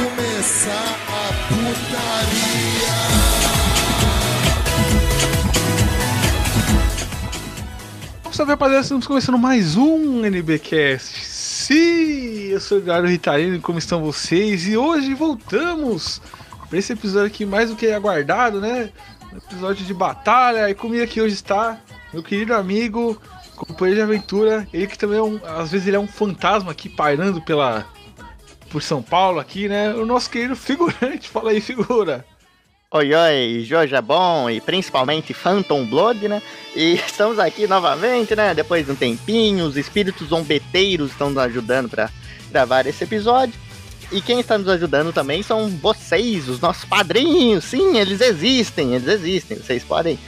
começar a putaria. Salve rapaziada, estamos começando mais um NBcast. Sim, eu sou o Garo Ritalino, como estão vocês? E hoje voltamos para esse episódio aqui mais do que aguardado, né? Episódio de batalha. E comigo aqui hoje está meu querido amigo, companheiro de aventura. Ele que também é um, às vezes ele é um fantasma aqui pairando pela por São Paulo aqui, né? O nosso querido figurante. Fala aí, figura. Oi, oi, é bom e principalmente Phantom Blood, né? E estamos aqui novamente, né? Depois de um tempinho, os espíritos zombeteiros estão nos ajudando para gravar esse episódio. E quem está nos ajudando também são vocês, os nossos padrinhos. Sim, eles existem, eles existem. Vocês podem.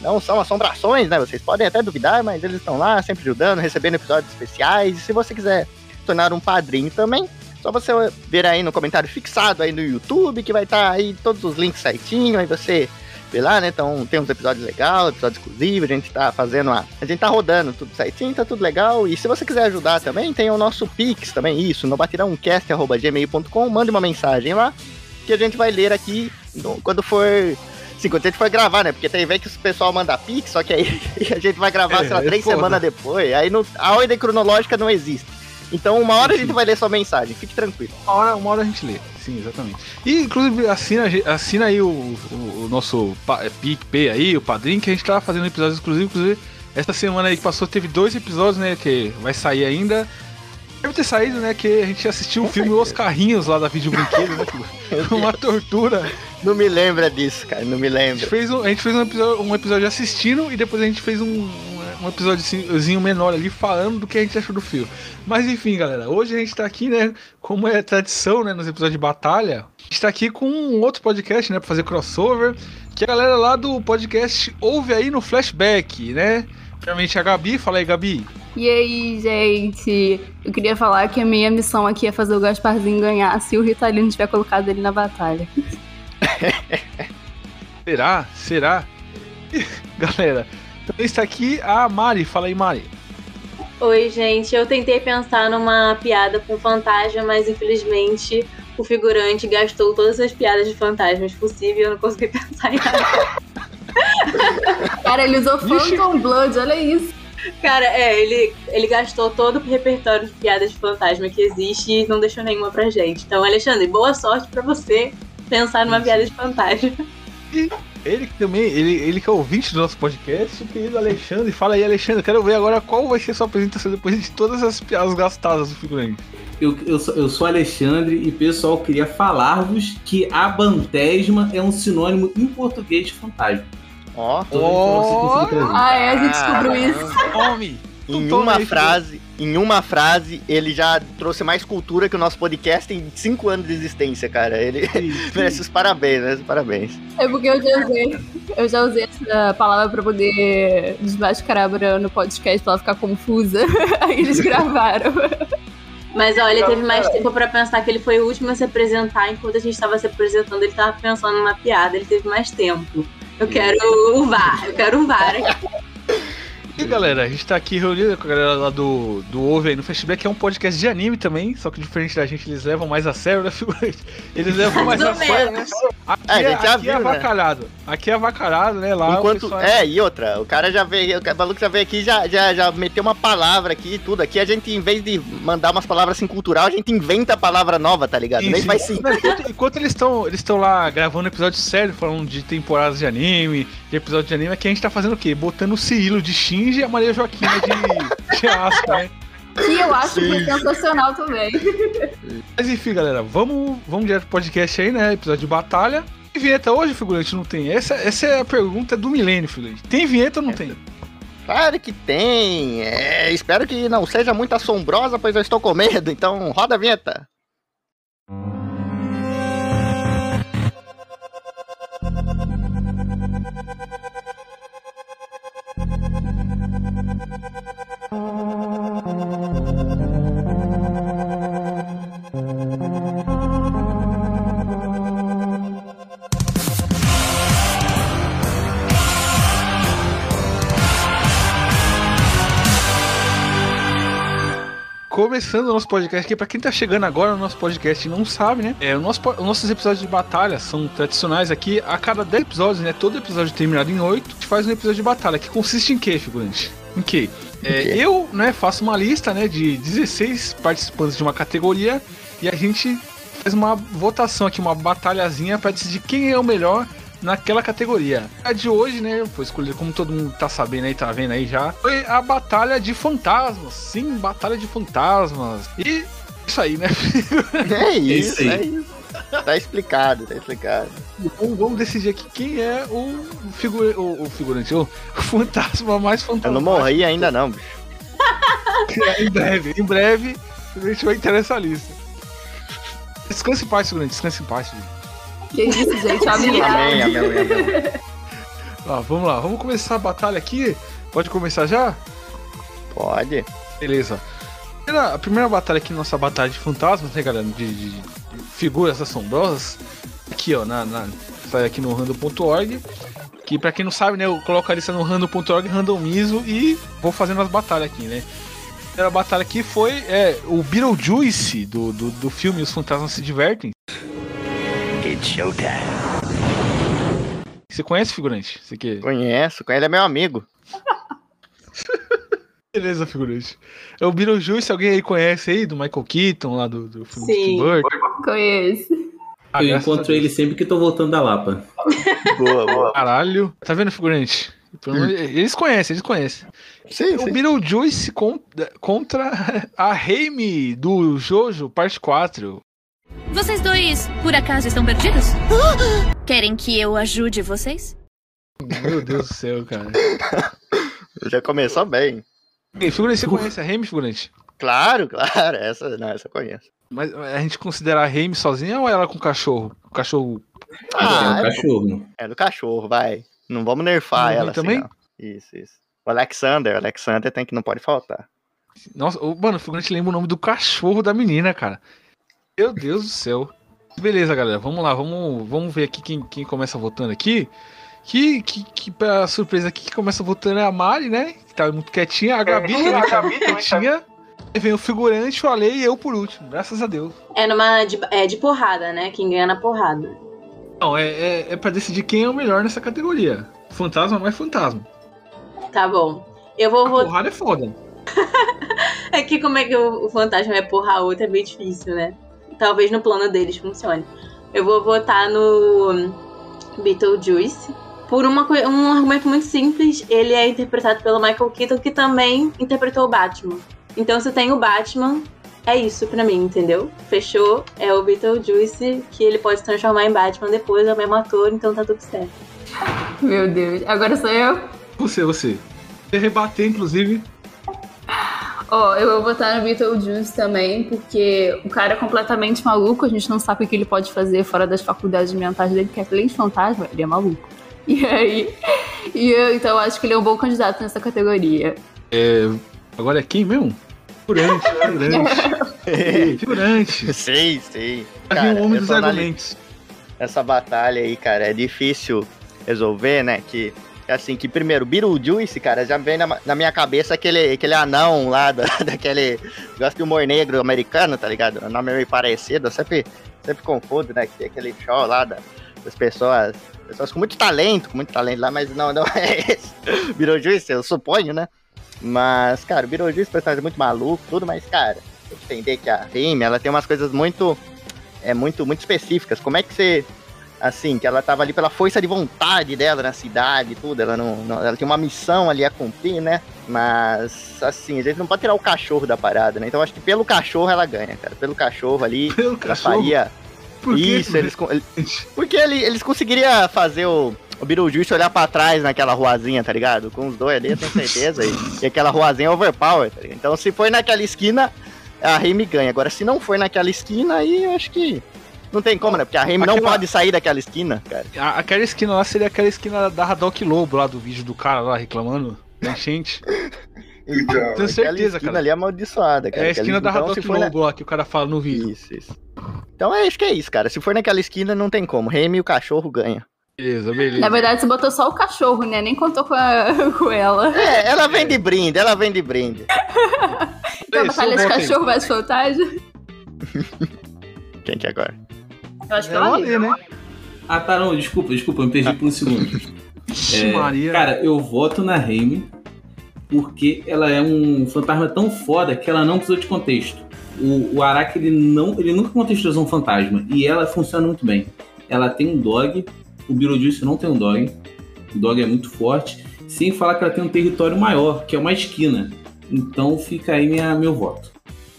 Não são assombrações, né? Vocês podem até duvidar, mas eles estão lá sempre ajudando, recebendo episódios especiais. E se você quiser tornar um padrinho também, só você ver aí no comentário fixado aí no YouTube, que vai estar tá aí todos os links certinho, aí você vê lá, né? Então tem uns episódios legais, episódios exclusivos, a gente tá fazendo a. A gente tá rodando tudo certinho, tá tudo legal. E se você quiser ajudar também, tem o nosso Pix também, isso, no batirãocast.gmail.com, mande uma mensagem lá, que a gente vai ler aqui no, quando for. Sim, quando a gente for gravar, né? Porque tem vez que o pessoal manda Pix, só que aí a gente vai gravar, É, sei lá, é três foda. semanas depois. Aí não, a ordem cronológica não existe. Então, uma hora a gente vai ler sua mensagem, fique tranquilo. Uma hora, uma hora a gente lê. Sim, exatamente. E inclusive assina, assina aí o, o, o nosso é, PicPay aí, o padrinho, que a gente tá fazendo episódios exclusivos. Inclusive, essa semana aí que passou teve dois episódios, né? Que vai sair ainda. Deve ter saído, né? Que a gente assistiu o Com filme. Os Carrinhos lá da Vídeo Brinquedo, né? Uma tortura. Não me lembra disso, cara, não me A gente lembra. fez um, a gente fez um, episódio, um episódio assistindo e depois a gente fez um, um, episódiozinho menor ali falando do que a gente achou do filme. Mas enfim, galera, hoje a gente tá aqui, né? Como é tradição, né? Nos episódios de batalha, a gente tá aqui com um outro podcast, né? Pra fazer crossover. Que a galera lá do podcast ouve aí no flashback, né? Primeiramente a Gabi, fala aí, Gabi. E aí, gente? Eu queria falar que a minha missão aqui é fazer o Gasparzinho ganhar se o Ritalino tiver colocado ele na batalha. Será? Será? galera, também está aqui a Mari, fala aí, Mari. Oi, gente. Eu tentei pensar numa piada com fantasma, mas infelizmente o figurante gastou todas as piadas de fantasmas possíveis e eu não consegui pensar em nada. Cara, ele usou Vixe. Phantom Blood, olha isso. Cara, é, ele, ele gastou todo o repertório de piadas de fantasma que existe e não deixou nenhuma pra gente. Então, Alexandre, boa sorte pra você pensar numa piada de fantasma. Ele que também, ele, ele que é ouvinte do nosso podcast, o querido Alexandre. Fala aí, Alexandre, quero ver agora qual vai ser sua apresentação depois de todas as piadas gastadas do figurante. Eu, eu, sou, eu sou Alexandre e pessoal queria falar-vos que abantesma é um sinônimo em português de fantasma. Ó, a consegui trazer. Ah, é, a gente descobriu isso. Tome! em uma frase, em uma frase, ele já trouxe mais cultura que o nosso podcast em cinco anos de existência, cara. Ele merece os parabéns, né? Os parabéns. É porque eu já usei, eu já usei essa palavra pra poder desmascarar a Bruna no podcast pra ela ficar confusa. Aí eles gravaram. Mas olha, ele teve mais tempo pra pensar que ele foi o último a se apresentar. Enquanto a gente tava se apresentando, ele tava pensando numa piada. Ele teve mais tempo. Eu quero o VAR, eu quero um VAR aqui. E galera, a gente tá aqui reunido com a galera lá do, do Ouve aí no Flashback, que é um podcast de anime também, só que diferente da gente, eles levam mais a sério, né, figurante? Eles levam mais a Mais sério, né? Aqui, É, a é, gente já aqui é viu, né? avacalhado. Aqui é avacalhado, né? Lá Enquanto. pessoal É, e outra, o cara já veio, o maluco já veio aqui já, já, já meteu uma palavra aqui e tudo. Aqui a gente, em vez de mandar umas palavras assim cultural, a gente inventa a palavra nova, tá ligado? Nem Isso. faz sentido. Não, enquanto, enquanto eles estão eles estão lá gravando episódio sério, falando de temporadas de anime, de episódio de anime, aqui a gente tá fazendo o quê? Botando o Cirilo de Shinji e a Maria Joaquina de, de Asuka, né? Que eu acho que foi sensacional também. Mas enfim, galera, vamos, vamos direto pro podcast aí, né? Episódio de batalha. Tem vinheta hoje, figurante? Não tem? Essa, essa é a pergunta do milênio, figurante. Tem vinheta ou não tem? Claro que tem. É, espero que não seja muito assombrosa, pois eu estou com medo. Então, roda a vinheta. Thank you. Começando o nosso podcast aqui, pra quem tá chegando agora no nosso podcast e não sabe, né? É, o nosso, os nossos episódios de batalha são tradicionais aqui. A cada 10 episódios, né? Todo episódio terminado em 8, a gente faz um episódio de batalha, que consiste em quê, figurante? Em quê? É, quê? eu, né, faço uma lista, né, de 16 participantes de uma categoria e a gente faz uma votação aqui, uma batalhazinha pra decidir quem é o melhor naquela categoria. A de hoje, né, foi escolhida, como todo mundo tá sabendo aí, tá vendo aí já, foi a Batalha de Fantasmas. Sim, Batalha de Fantasmas. E isso aí, né? É isso, isso aí. é isso. Tá explicado, tá explicado. vamos, vamos decidir aqui quem é o, figu o, o figurante, o, fantasma mais Eu fantasma. não morri ainda não, bicho. em breve, em breve, a gente vai entrar nessa lista. Descanse em paz, figurante, descanse em paz, figurante. Que isso, gente? Amém, Amém. amém, amém. Ó, vamos lá, vamos começar a batalha aqui. Pode começar já? Pode. Beleza. A primeira batalha aqui, nossa batalha de fantasmas, né, galera? De, de- de figuras assombrosas. Aqui, ó, na, na, sai aqui no random.org. Que pra quem não sabe, né, eu coloco a lista no random.org, randomizo e vou fazendo as batalhas aqui, né? A primeira batalha aqui foi é, o Beetlejuice do, do, do filme Os Fantasmas Se Divertem. Você conhece, figurante? Você que... Conheço, ele é meu amigo. Beleza, figurante. É o Beetlejuice, alguém aí conhece aí? Do Michael Keaton, lá do, do filme Sim. Burton? Conheço. Ah, eu encontro ele sempre que tô voltando da Lapa. Boa, boa. Caralho. Tá vendo, figurante? Menos- Eles conhecem, eles conhecem. Sim, O sim. Beetlejuice con- contra a Raimi do Jojo, parte 4. Vocês dois, por acaso, estão perdidos? Querem que eu ajude vocês? Meu Deus do céu, cara. Já começou bem. Ei, figurante, você conhece a Raimi, figurante? Claro, claro. Essa, não, essa eu conheço. Mas a gente considera a Raimi sozinha ou ela com o cachorro? O cachorro. é um Ah, cachorro. é do cachorro, vai. Não vamos nerfar Não, ela assim, também? não. Isso, isso. O Alexander, o Alexander tem que não pode faltar. Nossa, o- mano, o figurante lembra o nome do cachorro da menina, cara. Meu Deus do céu. Beleza, galera, vamos lá, vamos, vamos ver aqui quem, quem começa votando aqui. Que, que, que pra surpresa aqui, que começa votando é a Mari, né? Que tá muito quietinha. A Gabi também tá muito quietinha. Aí vem o figurante, o Ale e eu por último. Graças a Deus. É numa de, é de porrada, né? Quem ganha na porrada. Não, é, é, é pra decidir quem é o melhor nessa categoria. Fantasma mais fantasma. Tá bom. Eu vou A votar. porrada é foda. É que como é que o, o fantasma vai porrar a outra é bem difícil, né? Talvez no plano deles funcione. Eu vou votar no Beetlejuice. Por uma, um argumento muito simples, ele é interpretado pelo Michael Keaton, que também interpretou o Batman. Então, se tem o Batman, é isso pra mim, entendeu? Fechou, é o Beetlejuice, que ele pode se transformar em Batman depois, é o mesmo ator, então tá tudo certo. Meu Deus. Agora sou eu? Você, você. Você rebater, inclusive. Ó, eu vou votar no Beetlejuice também, porque o cara é completamente maluco, a gente não sabe o que ele pode fazer fora das faculdades mentais dele, porque além de fantasma, ele é maluco. E aí, e eu, então eu acho que ele é um bom candidato nessa categoria. Agora é quem mesmo? Figurante, figurante. figurante. Sei, sei. Vindo o homem dos argumentos. Essa batalha aí, cara, é difícil resolver, né? Que, assim, que primeiro, Beetlejuice, cara, já vem na, na minha cabeça aquele, aquele anão lá, da, daquele. Gosto de humor negro americano, tá ligado? O nome é meio parecido, eu sempre, sempre confundo, né? Que aquele show lá da- das pessoas. Pessoas com muito talento, com muito talento lá, mas não, não é esse. Beetlejuice, eu suponho, né? Mas, cara, o Beetlejuice é personagem muito maluco, tudo, mas, cara, entender que a Rime, ela tem umas coisas muito. É muito, muito específicas. Como é que você. Assim, que ela tava ali pela força de vontade dela na cidade e tudo. Ela não, não- Ela tem uma missão ali a cumprir, né? Mas, assim, a gente não pode tirar o cachorro da parada, né? Então acho que pelo cachorro ela ganha, cara. Pelo cachorro ali, Pelo ela cachorro. faria. Por? Isso, eles. Porque ele- eles conseguiriam fazer o. O Beetlejuice olhar pra trás naquela ruazinha, tá ligado? Com os dois ali, eu tenho certeza. e, e aquela ruazinha é overpower, tá ligado? Então, se for naquela esquina, a Remy ganha. Agora, se não for naquela esquina, aí eu acho que. Não tem como, né? Porque a Remy não Aquela- pode sair daquela esquina, cara. A- aquela esquina lá seria aquela esquina da Haddock Lobo lá do vídeo do cara lá reclamando da enchente. Então, Tenho aquela certeza, esquina cara. ali é amaldiçoada, cara. É a Aquela- esquina da então, Haddock for na- Lobo lá que o cara fala no vídeo. Isso, isso. Então, é, acho que é isso, cara. Se for naquela esquina, não tem como. Remy e o cachorro ganha. Beleza, beleza. Na verdade, você botou só o cachorro, né? Nem contou com, a- com ela. É, ela vem de brinde, ela vem de brinde. Então, batalha de cachorro versus fantasma. Quem que é agora? Eu acho que É ela o Ale, né? Ah, tá, não, desculpa, desculpa, eu me perdi por um segundo. É, Maria. Cara, eu voto na Raimi porque ela é um fantasma tão foda que ela não precisa de contexto. O, o Araki, ele, não, ele nunca contextualizou um fantasma e ela funciona muito bem. Ela tem um dog, o Beetlejuice não tem um dog, o dog é muito forte, sem falar que ela tem um território maior, que é uma esquina. Então fica aí minha, meu voto.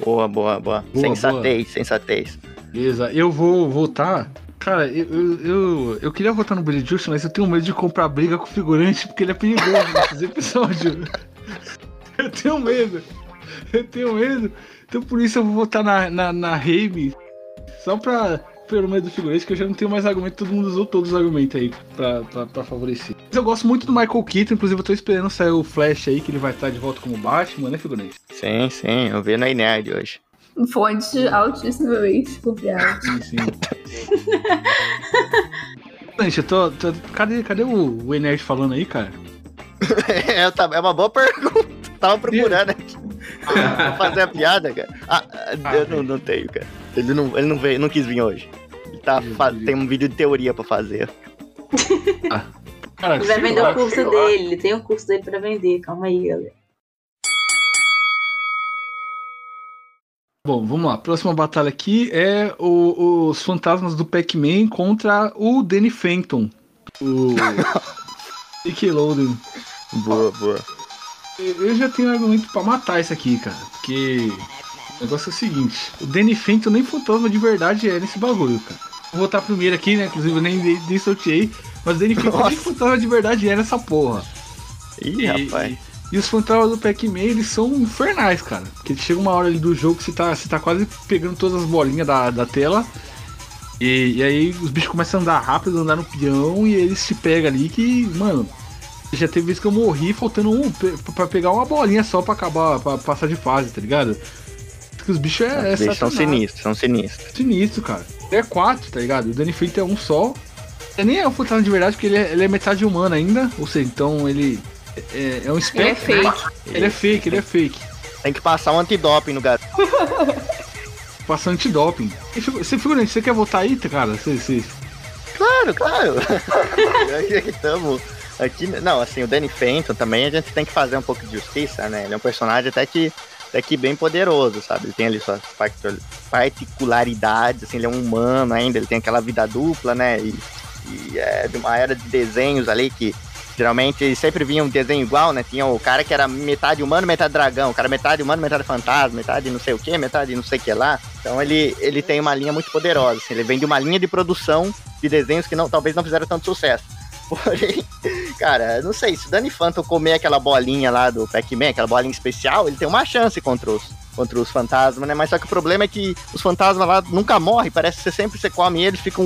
Boa, boa, boa. Boa, sensatez, sensatez. Beleza, eu vou votar. Cara, eu, eu, eu, eu queria votar no Billy Juice, mas eu tenho medo de comprar briga com o figurante porque ele é perigoso nesses episódios. Eu tenho medo. Eu tenho medo. Então por isso eu vou votar na, na, na Raimi. Só pra. Pelo medo do figurante, que eu já não tenho mais argumento. Todo mundo usou todos os argumentos aí pra, pra, pra favorecer. Mas eu gosto muito do Michael Keaton, inclusive eu tô esperando sair o Flash aí, que ele vai estar de volta como Batman, né, figurante? Sim, sim, eu vi na Nerd hoje. Fonte altíssimamente confiável. Sim, sim. Gente, eu tô. tô- cadê, cadê o, o Enerd falando aí, cara? é, tá- é uma boa pergunta. Tava procurando aqui. pra fazer a piada, cara. Ah, Ah, eu não, não tenho, cara. Ele não, ele não veio, não quis vir hoje. Ele tá, tem um vídeo de teoria pra fazer. Cara, Ele vai vender lá. o curso dele, ele tem o curso dele pra vender. Calma aí, galera. Bom, vamos lá. Próxima batalha aqui é o- os fantasmas do Pac-Man contra o Danny Phantom. O. Nickelodeon. Boa, boa. Eu já tenho argumento pra matar isso aqui, cara. Porque o negócio é o seguinte: o Danny Phantom nem fantasma de verdade é nesse bagulho, cara. Vou votar primeiro aqui, né? Inclusive eu nem, nem, sorteei. Mas o Danny Phantom nem fantasma de verdade é nessa porra. Ih, E- rapaz. E os fantasmas do Pac-Man, eles são infernais, cara. Porque chega uma hora ali do jogo que você tá, você tá quase pegando todas as bolinhas da, da tela. E, e aí os bichos começam a andar rápido, andar no peão, e eles te pegam ali que, mano. Já teve vez que eu morri faltando um pra pegar uma bolinha só pra acabar, pra passar de fase, tá ligado? Porque os bichos é, é são sinistros, são sinistros. Sinistro, cara. É quatro, tá ligado? O Danny Phantom é um só. Ele nem é um fantasma de verdade, porque ele é, ele é metade humano ainda. Ou seja, então ele é, é um Ele é né? fake. Ele é fake, ele é fake. Tem que passar um antidoping no gato. Passa antidoping. E figu- Você figurante, você quer votar aí, cara? Você, você... Claro, claro. Aqui estamos. Aqui, não, assim, o Danny Phantom também a gente tem que fazer um pouco de justiça, né? Ele é um personagem até que, até que bem poderoso, sabe? Ele tem ali suas particu- particularidades, assim, ele é um humano ainda, ele tem aquela vida dupla, né? E, e é de uma era de desenhos ali que geralmente sempre vinha um desenho igual, né? Tinha o cara que era metade humano, metade dragão, o cara metade humano, metade fantasma, metade não sei o que, metade não sei o que lá. Então ele, ele tem uma linha muito poderosa, assim, ele vem de uma linha de produção de desenhos que não, talvez não fizeram tanto sucesso. Porém, cara, não sei, se o Danny Phantom comer aquela bolinha lá do Pac-Man, aquela bolinha especial, ele tem uma chance contra os, contra os fantasmas, né? Mas só que o problema é que os fantasmas lá nunca morrem, parece que você sempre você come eles, fica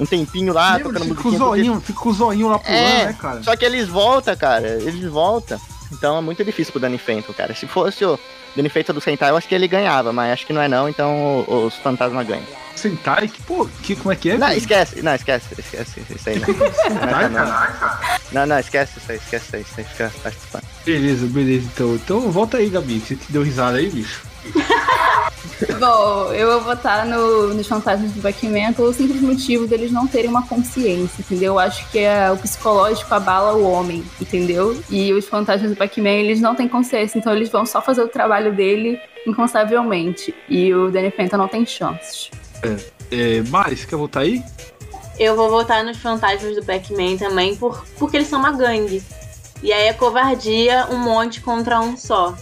um, tempinho lá, Lembra, tocando fica com musiquinha. porque- zoinho, fica com o zoinho lá pulando, É, né, cara? Só que eles voltam, cara, eles voltam. Então é muito difícil pro Danny Phantom, cara. Se fosse o Danny Phantom do Sentai, eu acho que ele ganhava, mas acho que não é não, então os fantasmas ganham. Sentai, que, pô, que, como é que é? Não, esquece, não, esquece, esquece isso aí. Não, Sentai, não, não, cara? não, não, esquece isso aí, esquece isso aí, isso aí fica participando. Beleza, beleza, então. Então volta aí, Gabi. Você te deu risada aí, bicho? Bom, eu vou votar no, nos fantasmas do Pac-Man pelo simples motivo deles não terem uma consciência, entendeu? Eu acho que é, o psicológico abala o homem, entendeu? E os fantasmas do Pac-Man, eles não têm consciência, então eles vão só fazer o trabalho dele incansavelmente. E o Danny Phantom não tem chances. É, Mari, você quer voltar aí? Eu vou votar nos fantasmas do Pac-Man também, por, porque eles são uma gangue. E aí é covardia um monte contra um só.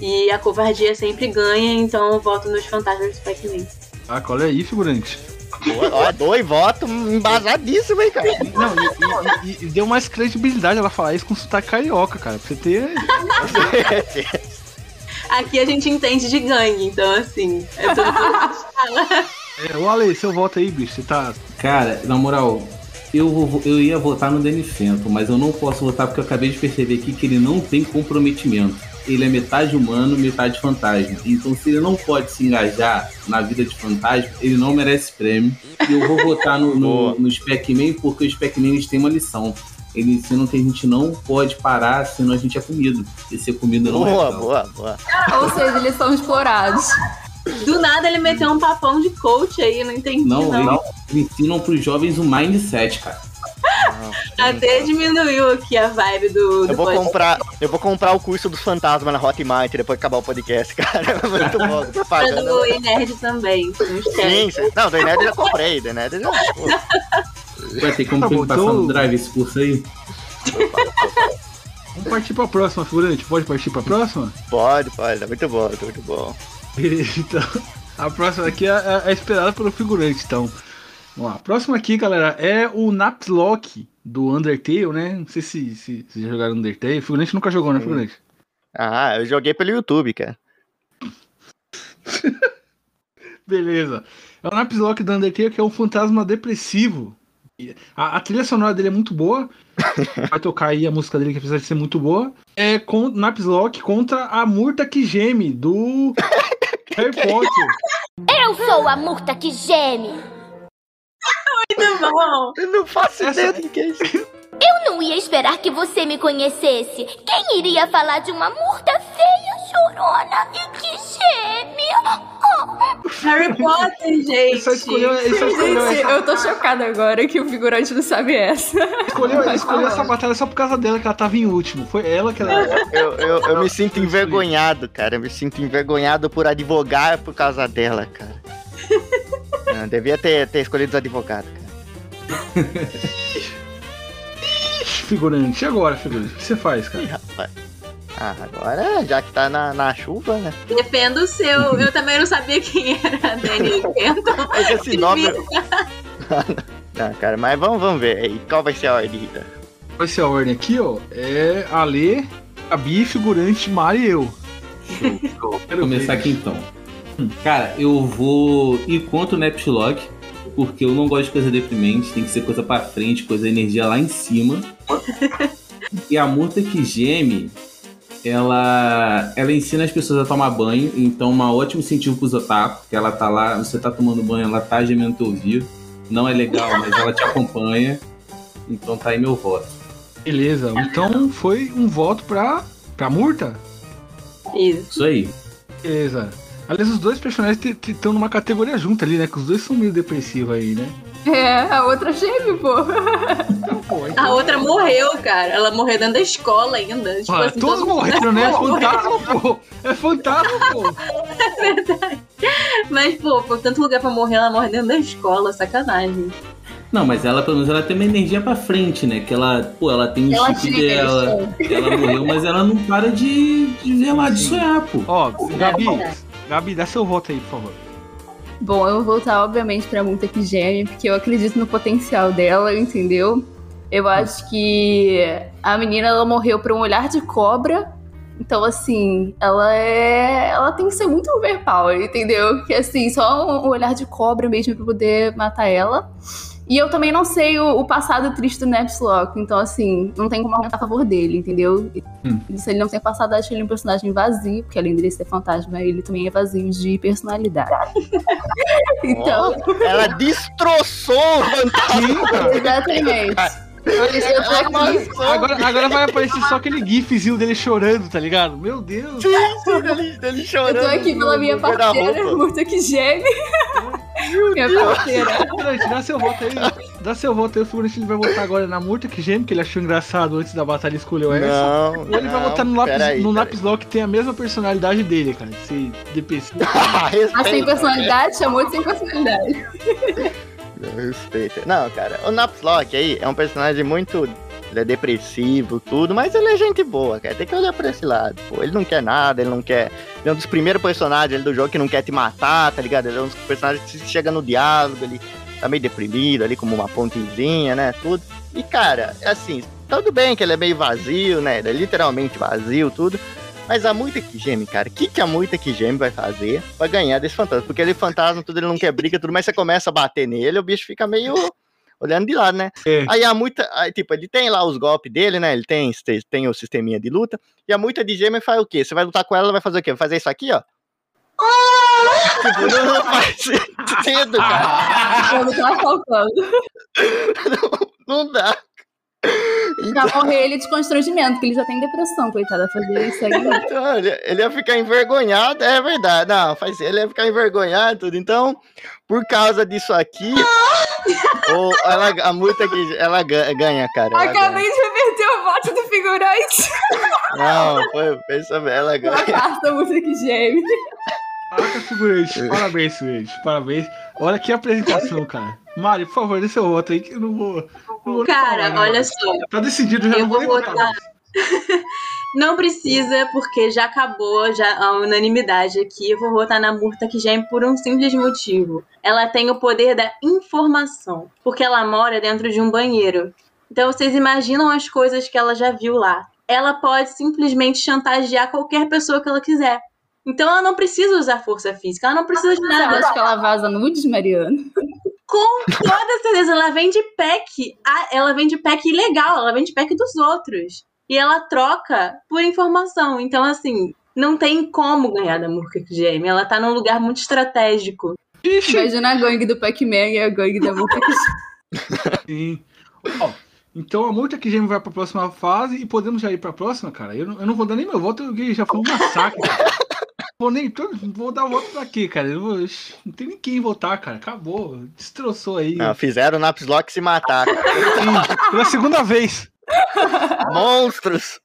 E a covardia sempre ganha, então eu voto nos fantasmas do Pac-Man. Ah, olha aí, figurante. Ó, dois votos embasadíssimo, hein, cara. Não, e, e- e- e deu mais credibilidade ela falar isso com sotaque carioca, cara. Pra você ter. Aqui a gente entende de gangue, então assim, é tudo que a gente fala. É, ô Ale, seu voto aí, bicho. Você tá. Cara, na moral, eu, eu ia votar no Phantom, mas eu não posso votar porque eu acabei de perceber aqui que ele não tem comprometimento. Ele é metade humano, metade fantasma. Então, se ele não pode se engajar na vida de fantasma, ele não merece prêmio. E eu vou votar no, Boa. no, no Pac-Man porque os Pac-Man eles têm uma lição. Eles ensinam que a gente não pode parar, senão a gente é comido. E ser comido não é Boa, boa, boa. Ou seja, eles são explorados. Do nada ele meteu um papão de coach aí, não entendi. Não, Não, eles, eles ensinam pros jovens o mindset, cara. Até diminuiu aqui a vibe do, do Eu vou podcast. comprar, eu vou comprar o curso dos fantasmas na Hotmart depois que acabar o podcast, cara. Muito bom. Pra Propaganda. do Nerd também. Sim. Não, do eu já comprei, do Nerd eu já. Vai ter como Tá bom, passar então- no drive esse curso aí? Vamos partir pra próxima, figurante. Pode partir pra próxima? Pode, pode, é muito bom, é muito bom. Beleza, então. A próxima aqui é, é- é esperada pelo figurante, então. Vamos lá. A próxima aqui, galera, é o Napslock do Undertale, né? Não sei se, se, se já jogaram Undertale. O figurante nunca jogou, né, figurante? Ah, eu joguei pelo YouTube, cara. Beleza. É o Napslock do Undertale, que é um fantasma depressivo. A, a trilha sonora dele é muito boa. Vai tocar aí a música dele, que apesar de ser muito boa. É com Napslock contra a Murta que geme do Harry Potter. Eu sou a murta que geme. Muito bom. Eu não faço Essa- ideia do que é isso. Eu não ia esperar que você me conhecesse. Quem iria falar de uma murta feia, chorona e que geme? Oh, Harry Potter, gente. Ele só escolheu, ele só escolheu Gente, essa eu tô chocada agora que o figurante não sabe essa. Escolheu, escolheu falar. essa batalha só por causa dela, que ela tava em último. Foi ela que ela. Eu, eu, eu me sinto envergonhado, cara. Eu me sinto envergonhado por advogar por causa dela, cara. Não, devia ter, ter escolhido os advogados, cara. Figurante. E agora, figurante? O que você faz, cara? Ih, rapaz. Ah, agora, já que tá na, na chuva, né? Defenda o seu. Eu também não sabia quem era Danny. Mas esse nome. Não, cara, mas vamos, vamos ver aí. Qual vai ser a ordem, Rita? Vai ser a ordem aqui, ó. É Ale, Gabi, figurante, Mari e eu. Vou Quero começar ver. aqui então. Cara, eu vou ir contra o Napslock, porque eu não gosto de coisa deprimente, tem que ser coisa pra frente, coisa energia lá em cima. e a Murta que geme, ela, ela ensina as pessoas a tomar banho, então um ótimo incentivo pros otaku, que ela tá lá, você tá tomando banho, ela tá gemendo teu ouvido. Não é legal, mas ela te acompanha. Então tá aí meu voto. Beleza. Então foi um voto pra, pra Murta? Isso. Isso aí. Beleza. Aliás, os dois personagens estão numa categoria junta ali, né? Que os dois são meio depressivos aí, né? É, a outra geme, pô. Então, pô, então- A outra morreu, cara. Ela morreu dentro da escola ainda. Tipo Ah, assim, todos todo mundo- morreram, né? É fantasma, pô. É fantasma, pô. Mas, pô, por tanto lugar pra morrer, ela morre dentro da escola. Sacanagem. Não, mas ela, pelo menos, ela tem uma energia pra frente, né? Que ela, pô, ela tem o Ela chip dela. Ela morreu, mas ela não para de, de relar, de sonhar, pô. Ó, Gabi, Gabi, dá seu voto aí, por favor. Bom, eu vou voltar, obviamente, pra multa que geme, porque eu acredito no potencial dela, entendeu? Eu acho que a menina ela morreu por um olhar de cobra. Então, assim, ela é. Ela tem que ser muito overpower, entendeu? Que assim, só um olhar de cobra mesmo pra poder matar ela. E eu também não sei o, o passado triste do Nepslock, então assim, não tem como argumentar a favor dele, entendeu? Hum. Se ele não tem passado, acho ele um personagem vazio, porque além dele ser fantasma, ele também é vazio de personalidade. então, Ela destroçou o fantasma. Exatamente. Aqui. Agora, agora vai aparecer só aquele gifzinho dele chorando, tá ligado? Meu Deus. dele, dele chorando. Eu tô aqui pela minha parceira, muito que geme. Minha parceira. Figurante, dá seu voto aí. Dá seu voto aí. O figurante ele vai votar agora na Murta que geme, que ele achou engraçado antes da batalha escolheu essa. Não, Ou ele vai não, votar no lápis, peraí, no lápis que tem a mesma personalidade dele, cara. Ser depressivo. Ah, A sem respeita, personalidade chamou de sem personalidade. Respeita. Não, cara, o Napslock aí é um personagem muito. Ele é depressivo, tudo, mas ele é gente boa, cara. Tem que olhar pra esse lado. Pô, ele não quer nada, ele não quer. Ele é um dos primeiros personagens do jogo que não quer te matar, tá ligado? Ele é um dos personagens que chega no diálogo, ele tá meio deprimido ali, como uma pontezinha, né? Tudo. E, cara, assim, tudo bem que ele é meio vazio, né? Ele é literalmente vazio, tudo. Mas a Muita que geme, cara, o que, que a Muita que geme vai fazer pra ganhar desse fantasma? Porque ele fantasma, tudo, ele não quer briga, tudo, mas você começa a bater nele, o bicho fica meio olhando de lado, né? É. Aí a Muita, aí, tipo, ele tem lá os golpes dele, né? Ele tem, tem o sisteminha de luta. E a Muita de gêmea faz o quê? Você vai lutar com ela, ela vai fazer o quê? Vai fazer isso aqui, ó. tipo, não faz sentido, cara. Quando tá faltando. Não dá. Pra morrer ele de constrangimento, porque ele já tem depressão, coitada. Fazer isso aí. Então, ele, ia ficar envergonhado, é verdade. Não, faz ele ia ficar envergonhado e tudo. Então, por causa disso aqui, o, ela, a multa que ela ga- ganha, cara. ela Acabei de reverter o voto do figurante. ganha. Não, foi, pensa bem, ela ganha. A muito que geme. Caraca, figurante. Parabéns, figurante. Parabéns. Olha que apresentação, cara. Mari, por favor, dê seu voto aí que eu não vou. Nem falar, Cara, não. olha só. Tá decidido, já Eu não vou votar. Não precisa, porque já acabou já a unanimidade aqui. Eu vou votar na Murta que geme por um simples motivo. Ela tem o poder da informação, porque ela mora dentro de um banheiro. Então vocês imaginam as coisas que ela já viu lá. Ela pode simplesmente chantagear qualquer pessoa que ela quiser. Então ela não precisa usar força física, ela não precisa de Você nada. acha que ela vaza nudes, Mariana? Com toda certeza, ela vende pack. ah, Ela vende pack ilegal, ela vende pack dos outros. E ela troca por informação. Então, assim, não tem como ganhar da Murka Game. Ela tá num lugar muito estratégico. Imagina a gangue do Pac-Man e a gangue da Multa Sim. Ó, então a que geme vai pra próxima fase e podemos já ir pra próxima, cara. Eu não, eu não vou dar nem meu voto, porque já foi um massacre. cara. Vou nem todo, vou dar voto pra quê, cara? Vou- não tem nem quem votar, cara. Acabou. Destroçou aí. Não, fizeram o Naps Lock se matar, cara. Sim, pela segunda vez. Monstros!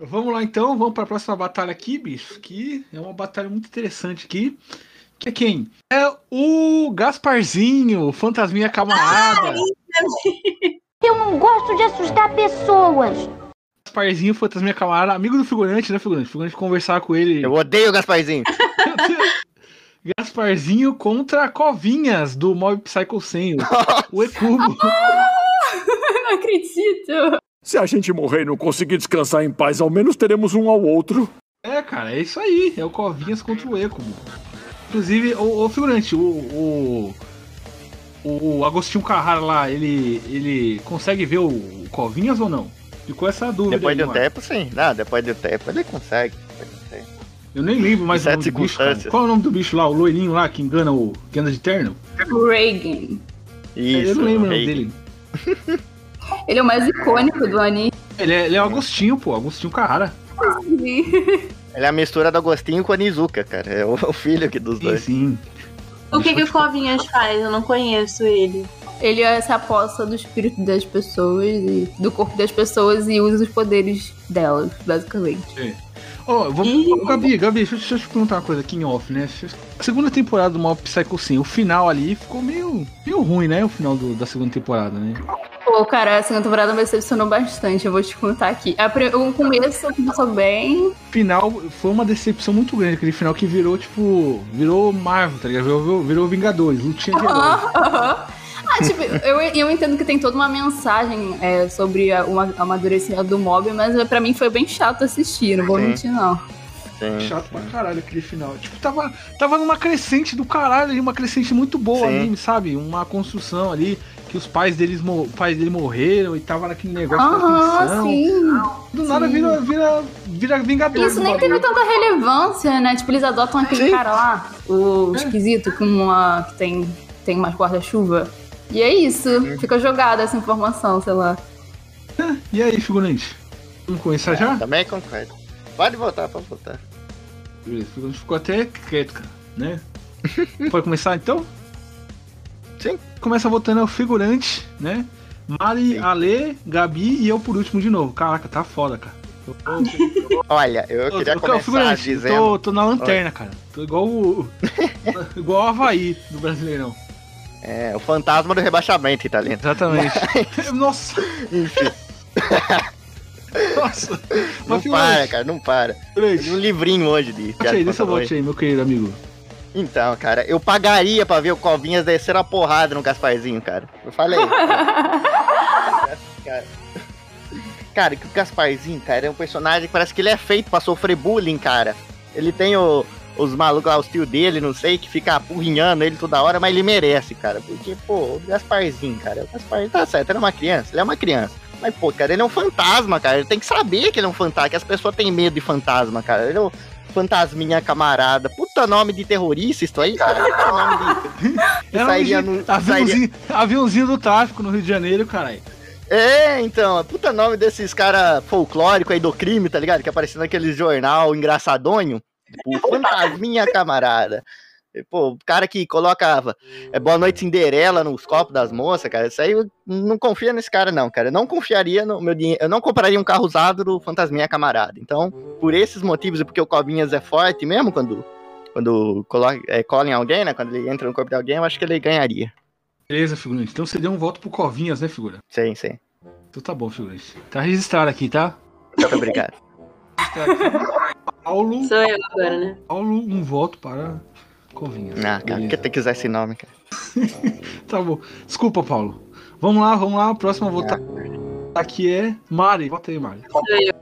Vamos lá então, vamos pra próxima batalha aqui, bicho. Que é uma batalha muito interessante aqui. Que é quem? É o Gasparzinho, o fantasminha camarada. Eu não gosto de assustar pessoas. Gasparzinho, fantasminha camarada, amigo do figurante, né, figurante? Figurante conversar com ele. Eu odeio o Gasparzinho. Gasparzinho contra Covinhas do Mob Psycho 100, o E-Cubo. Não acredito. Se a gente morrer e não conseguir descansar em paz, ao menos teremos um ao outro. É, cara, é isso aí. É o Covinhas contra o E-Cubo. Inclusive, o, o figurante, o, o, o Agostinho Carrara lá, ele, ele consegue ver o Covinhas ou não? Ficou essa dúvida Depois aí, de um mano. tempo, sim. Não, depois de um tempo ele consegue. Eu nem lembro mais o nome do bicho, cara. Qual é o nome do bicho lá? O loirinho lá que engana o. que anda de terno? Reagan. Isso. eu não lembro o nome dele. Ele é o mais icônico do anime. Ele é, ele é o Agostinho, pô. Agostinho Carrara. Ele é a mistura do Agostinho com a Nizuka, cara. É o, o filho aqui dos Sim, dois. sim. O que, que o Covinhas faz? Eu não conheço ele. Ele é- se aposta do espírito das pessoas e do corpo das pessoas e usa os poderes delas, basicamente. Ó, eu vou. Ô, Gabi, Gabi, deixa, eu- deixa eu te perguntar uma coisa aqui em off, né? A segunda temporada do Mob Psycho 100, o final ali ficou meio, meio ruim, né? O final do- da segunda temporada, né? Pô, cara, a segunda temporada me decepcionou bastante, eu vou te contar aqui. A O começo começou bem. Final foi uma decepção muito grande, aquele final que virou, tipo, virou Marvel, tá ligado? Virou, virou Vingadores, lutinha de heróis. Aham, aham. Ah, tipo, eu, eu entendo que tem toda uma mensagem é, sobre a- o amadurecimento do mob, mas pra mim foi bem chato assistir, não vou Sim. mentir, não. Sim. Chato pra caralho aquele final. Tipo, tava, tava numa crescente do caralho uma crescente muito boa Sim. ali, sabe? Uma construção ali, que os pais deles pais dele morreram e tava naquele negócio da Aham, tensão. sim. Do nada sim. vira, vira, vira Vingador. Isso nem teve tanta relevância, né? Tipo, eles adotam aquele Sim. cara lá, o esquisito, com uma. que tem, tem mais guarda-chuva. E é isso. Fica jogada essa informação, sei lá. E aí, figurante? Vamos começar já? Também concordo. Pode voltar, pode voltar. Beleza, o figurante ficou até quieto, cara, né? Pode começar então? Sim. Começa votando é o figurante, né? Mari, Sim. Ale, Gabi e eu por último de novo. Caraca, tá foda, cara. Eu, Olha, eu queria ô, começar figurante, eu dizendo. tô, tô na lanterna, cara. Tô igual o. igual o Havaí do Brasileirão. É, o fantasma do rebaixamento italiano. Exatamente. Nossa, Enfim, nossa. não Mas, para, figurante, cara, não para. Tem um livrinho hoje de. Aí, dê seu Fantasma. vote aí, meu querido amigo. Então, cara, eu pagaria pra ver o Covinhas descer a porrada no Gasparzinho, cara. Eu falei. cara. Cara, que o Gasparzinho, cara, é um personagem que parece que ele é feito pra sofrer bullying, cara. Ele tem o- os malucos lá, os tio dele, não sei, que fica apurrinhando ele toda hora, mas ele merece, cara. Porque, pô, o Gasparzinho, cara, o Gasparzinho tá certo, ele é uma criança, ele é uma criança. Mas, pô, cara, ele é um fantasma, cara. Ele tem que saber que ele é um fantasma, que as pessoas têm medo de fantasma, cara. Ele é um fantasminha camarada. Puta nome de terrorista isso aí, cara. Puta nome de... Um sairia aviãozinho, no- aviãozinho, aviãozinho do tráfico no Rio de Janeiro, caralho. É, então, é puta nome desses cara folclórico aí do crime, tá ligado? Que apareceu naquele jornal engraçadonho. O Fantasminha Camarada. Pô, o cara que colocava é, Boa Noite Cinderela nos copos das moças, cara, isso aí eu não confia nesse cara, não, cara. Eu não confiaria no meu dinheiro. Eu não compraria um carro usado do Fantasminha Camarada. Então, por esses motivos e porque o Cobinhas é forte mesmo, quando, quando colo- é, cola em alguém, né? Quando ele entra no corpo de alguém, eu acho que ele ganharia. Beleza, figurante. Então você deu um voto pro Covinhas, né, figura? Sim, sim. Então tá bom, figurante. Tá registrado aqui, tá? Muito obrigado. Paulo, Sou eu agora, né? Paulo, um voto para Covinhas. Ah, cara, por Beleza. que tem que usar esse nome, cara? Tá bom. Desculpa, Paulo. Vamos lá, vamos lá. A próxima votar aqui é Mari. Vota aí, Mari. Sou eu.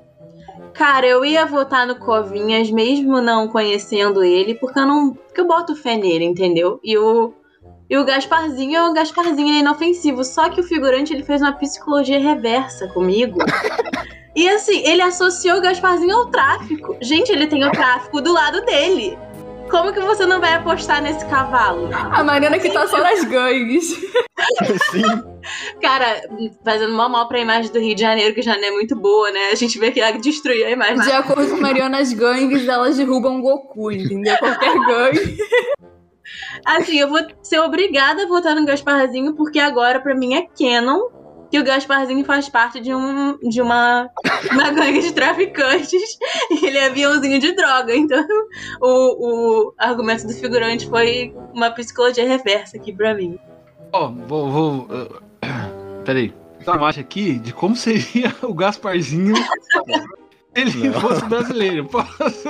Cara, eu ia votar no Covinhas, mesmo não conhecendo ele, porque eu não. Porque eu boto fé nele, entendeu? E o. E o Gasparzinho, o Gasparzinho ele é inofensivo. Só que o figurante ele fez uma psicologia reversa comigo. E assim, ele associou o Gasparzinho ao tráfico. Gente, ele tem o tráfico do lado dele. Como que você não vai apostar nesse cavalo? A Mariana que tá só nas gangues. Sim. Cara, fazendo mal mal pra imagem do Rio de Janeiro, que já não é muito boa, né? A gente vê que ela destruiu a imagem. De acordo com Mariana, as gangues, elas derrubam o Goku, entendeu? Qualquer gangue. Assim, eu vou ser obrigada a votar no Gasparzinho, porque agora, pra mim, é canon que o Gasparzinho faz parte de, um, de uma, uma gangue de traficantes e ele é aviãozinho de droga. Então, o, o argumento do figurante foi uma psicologia reversa aqui pra mim. Ó, vou. vou uh, peraí. Dá uma imagem aqui de como seria o Gasparzinho se ele Não. fosse brasileiro. Posso?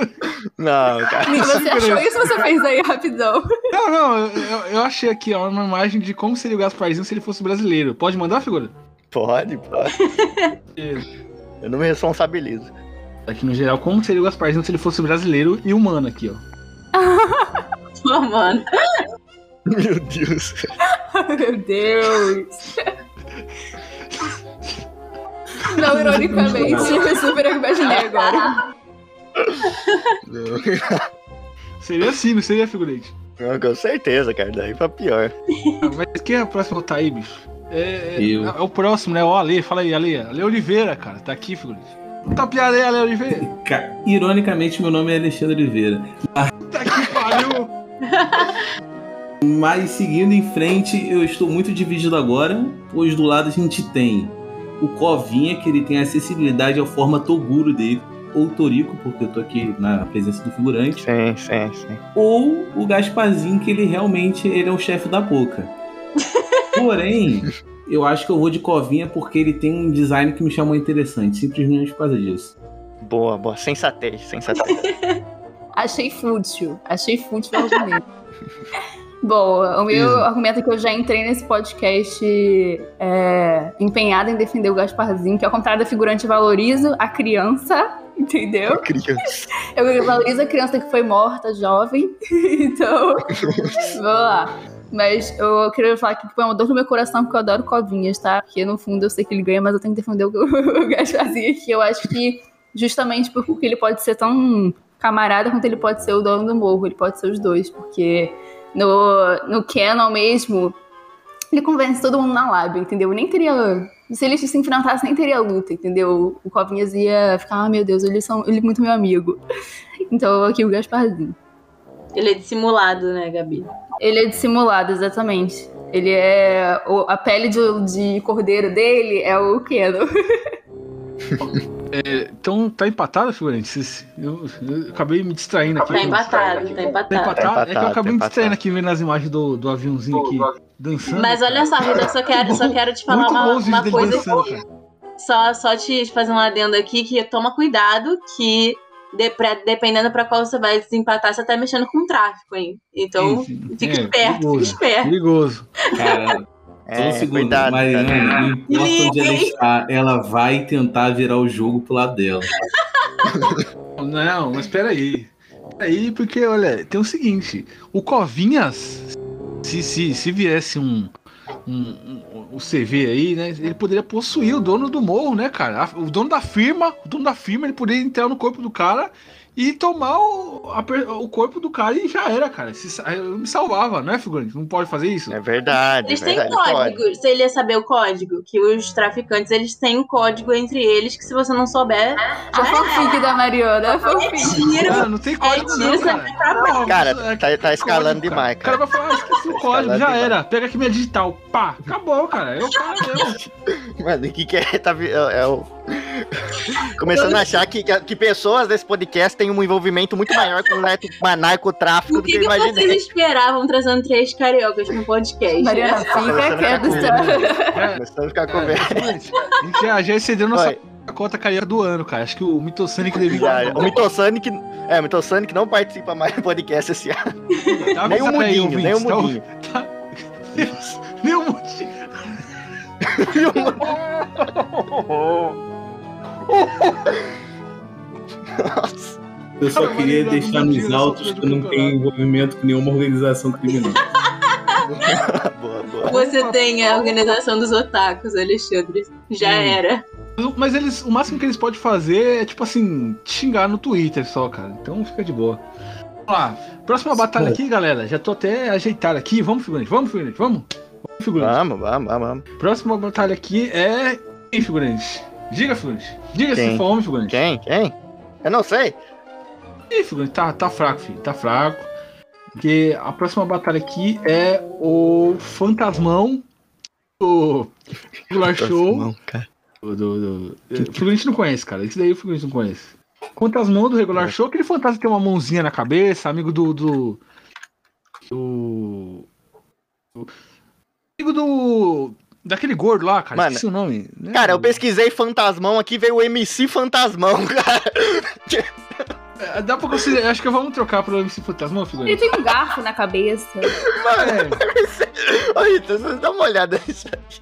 Não, cara. Você achou isso você fez aí rapidão? Não, não, eu, eu achei aqui ó, uma imagem de como seria o Gasparzinho se ele fosse brasileiro. Pode mandar, figura? Pode, pode. Eu não me responsabilizo. Aqui no geral, como seria o Gasparzinho se ele fosse brasileiro e humano aqui, ó. Pô, mano. Meu Deus. Meu Deus. Não, ironicamente, eu super imaginei agora. Não, Seria assim, não seria, figurante? não, com certeza, cara. Daí pra pior. Mas quem é a próxima a votar aí, bicho? É, é, Eu. é o próximo, né? O Ale, fala aí, Ale. Ale Oliveira, cara. Tá aqui, figurante. Tá piada aí, Ale Oliveira. Ca- Ironicamente, meu nome é Alexandre Oliveira. Tá que pariu. Mas seguindo em frente, eu estou muito dividido agora, pois do lado a gente tem o Covinha, que ele tem acessibilidade à forma Toguro dele, ou Torico, porque eu tô aqui na presença do figurante, Sim, sim, sim. ou o Gasparzinho, que ele realmente ele é o chefe da boca. Porém, eu acho que eu vou de Covinha porque ele tem um design que me chamou interessante, simplesmente por causa disso. Boa, boa. Sensatez, sensatez. Achei fútil. Achei fútil o argumento. Bom, o meu Isso. argumento é que eu já entrei nesse podcast é, empenhada em defender o Gasparzinho, que ao contrário da figurante, eu valorizo a criança, entendeu? Criança. Eu valorizo a criança que foi morta, jovem. então, vamos lá. Mas eu queria falar que tipo, é uma dor no meu coração porque eu adoro covinhas, tá? Porque no fundo eu sei que ele ganha, mas eu tenho que defender o, o Gasparzinho aqui. Eu acho que justamente porque ele pode ser tão camarada quanto ele pode ser o dono do morro. Ele pode ser os dois, porque no, no Canon mesmo, ele convence todo mundo na lábia, entendeu? Nem teria. Se eles se enfrentassem, nem teria luta, entendeu? O Covinhas ia ficar, ah, meu Deus, eles são ele é muito meu amigo. Então aqui o Gasparzinho. Ele é dissimulado, né, Gabi? Ele é dissimulado, exatamente. Ele é. o- a pele de, de cordeiro dele é o Keno. Então tá empatado, figurante? Eu, eu acabei me distraindo aqui. Tá empatado, tá Tá empatado. empatado? Tá é que eu empatado, acabei tá me distraindo empatado. aqui vendo as imagens do, do aviãozinho aqui dançando. Mas olha só, Rita, eu só quero, só quero te falar Muito uma, bom os vídeos uma coisa dançando. Só, só te fazer um adendo aqui que toma cuidado que de- pra- dependendo pra qual você vai desempatar, você tá mexendo com tráfico, hein? Então, Sim, sim. fique É, esperto, fique perigoso, esperto. Perigoso. Cara, só um É, segundo. cuidado. Mariana, cara. não importa onde ela está, ela vai tentar virar o jogo pro lado dela. Não, mas peraí. Peraí, porque, olha, tem o seguinte: o Covinhas, se, se, se viesse um, um, um, um CV aí, né? Ele poderia possuir o dono do morro, né, cara? O dono da firma, o dono da firma, ele poderia entrar no corpo do cara e tomar o, a o corpo do cara e já era, cara. Se eu me salvava, não é, figurante? Não pode fazer isso? É verdade, Eles é têm verdade. código. pode. Você ia saber o código? Que os traficantes, eles têm um código entre eles que se você não souber, A fanfic da Mariana, fanfic. tiro. Cara, não tem código É não, tiro, cara. pra Não, Cara, isso é tá- tá escalando código, demais, O cara vai falar, ah, esqueci o código, já demais. era. Pega aqui minha digital, pá, acabou, cara. É o cara mesmo. Mano, o que, que é? Tá, é, é o... Começando a achar que, que, que pessoas desse podcast têm um envolvimento muito maior com o narcotráfico O do que, que eu que vocês imaginei. esperavam trazendo três cariocas no podcast? Mariana, fica quieta, tá? É, Começando a ficar com é, figurante, a gente excedeu nossa Oi. cota carioca do ano, cara. Acho que o Mitosonic devia. Já, o Mitosonic, é, o Mitosonic não participa mais do podcast esse ano. Tá Nem o aí, Mudinho, nem o ouvintes, tá? Mudinho. Nem o Mudinho. Nossa. Eu só Cara, queria deixar nos essa que eu não tenho envolvimento com nenhuma organização criminosa. boa, boa. Você tem a organização dos otakus, Alexandre. Já Hum. era. Mas eles, o máximo que eles podem fazer é, tipo assim, xingar no Twitter só, cara. Então fica de boa. Vamos lá. Próxima batalha aqui, galera. Já tô até ajeitado aqui. Vamos, figurante. Vamos, figurante. Vamos. Vamos, figurante. Vamos, vamos, vamos, vamos. Próxima batalha aqui é. Quem, figurante? Diga, figurante. Diga se Quem? for homem, figurante. Quem? Quem? Eu não sei. Ih, figurante, tá, tá fraco, filho. Tá fraco. Porque a próxima batalha aqui é o Fantasmão do Regular Show. Cara. Do, do, do... O figurante não conhece, cara. Esse daí o figurante não conhece. Fantasmão do regular show, aquele fantasma que tem uma mãozinha na cabeça, amigo do. do. do. do- amigo do. Daquele gordo lá, cara. Mano, esqueci o nome. né? Cara, eu pesquisei fantasmão aqui, veio o MC Fantasmão, cara. É, Dá pra considerar. Acho que vamos trocar pro MC Fantasmão, Ele figurante. tem um garfo na cabeça. É, Ô, Rita, você dá uma olhada nisso aqui.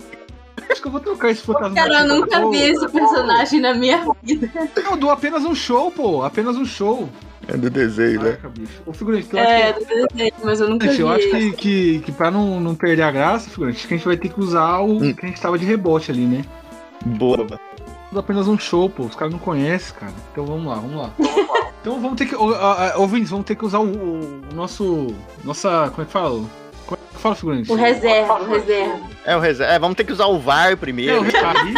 acho que eu vou trocar esse fantasma. Cara, eu nunca Pô, vi esse personagem na minha vida. Eu dou apenas um show, pô. Apenas um show. É do desenho, Caraca, bicho. Ô, figurante, que- É, do desenho, mas eu nunca vi. Eu acho que, que, que pra não, não perder a graça, figurante, acho que a gente vai ter que usar o Hum. que a gente tava de rebote ali, né? Boa. Apenas um show, pô. Os caras não conhecem, cara. Então vamos lá, vamos lá. então vamos ter que. ô, ó, ó, Ouvintes, vamos ter que usar o, o nosso. Nossa. Como é que fala? Como é que fala, figurante? O reserva, o reserva. É o reserva. É, vamos ter que usar o VAR É, primeiro. o aí,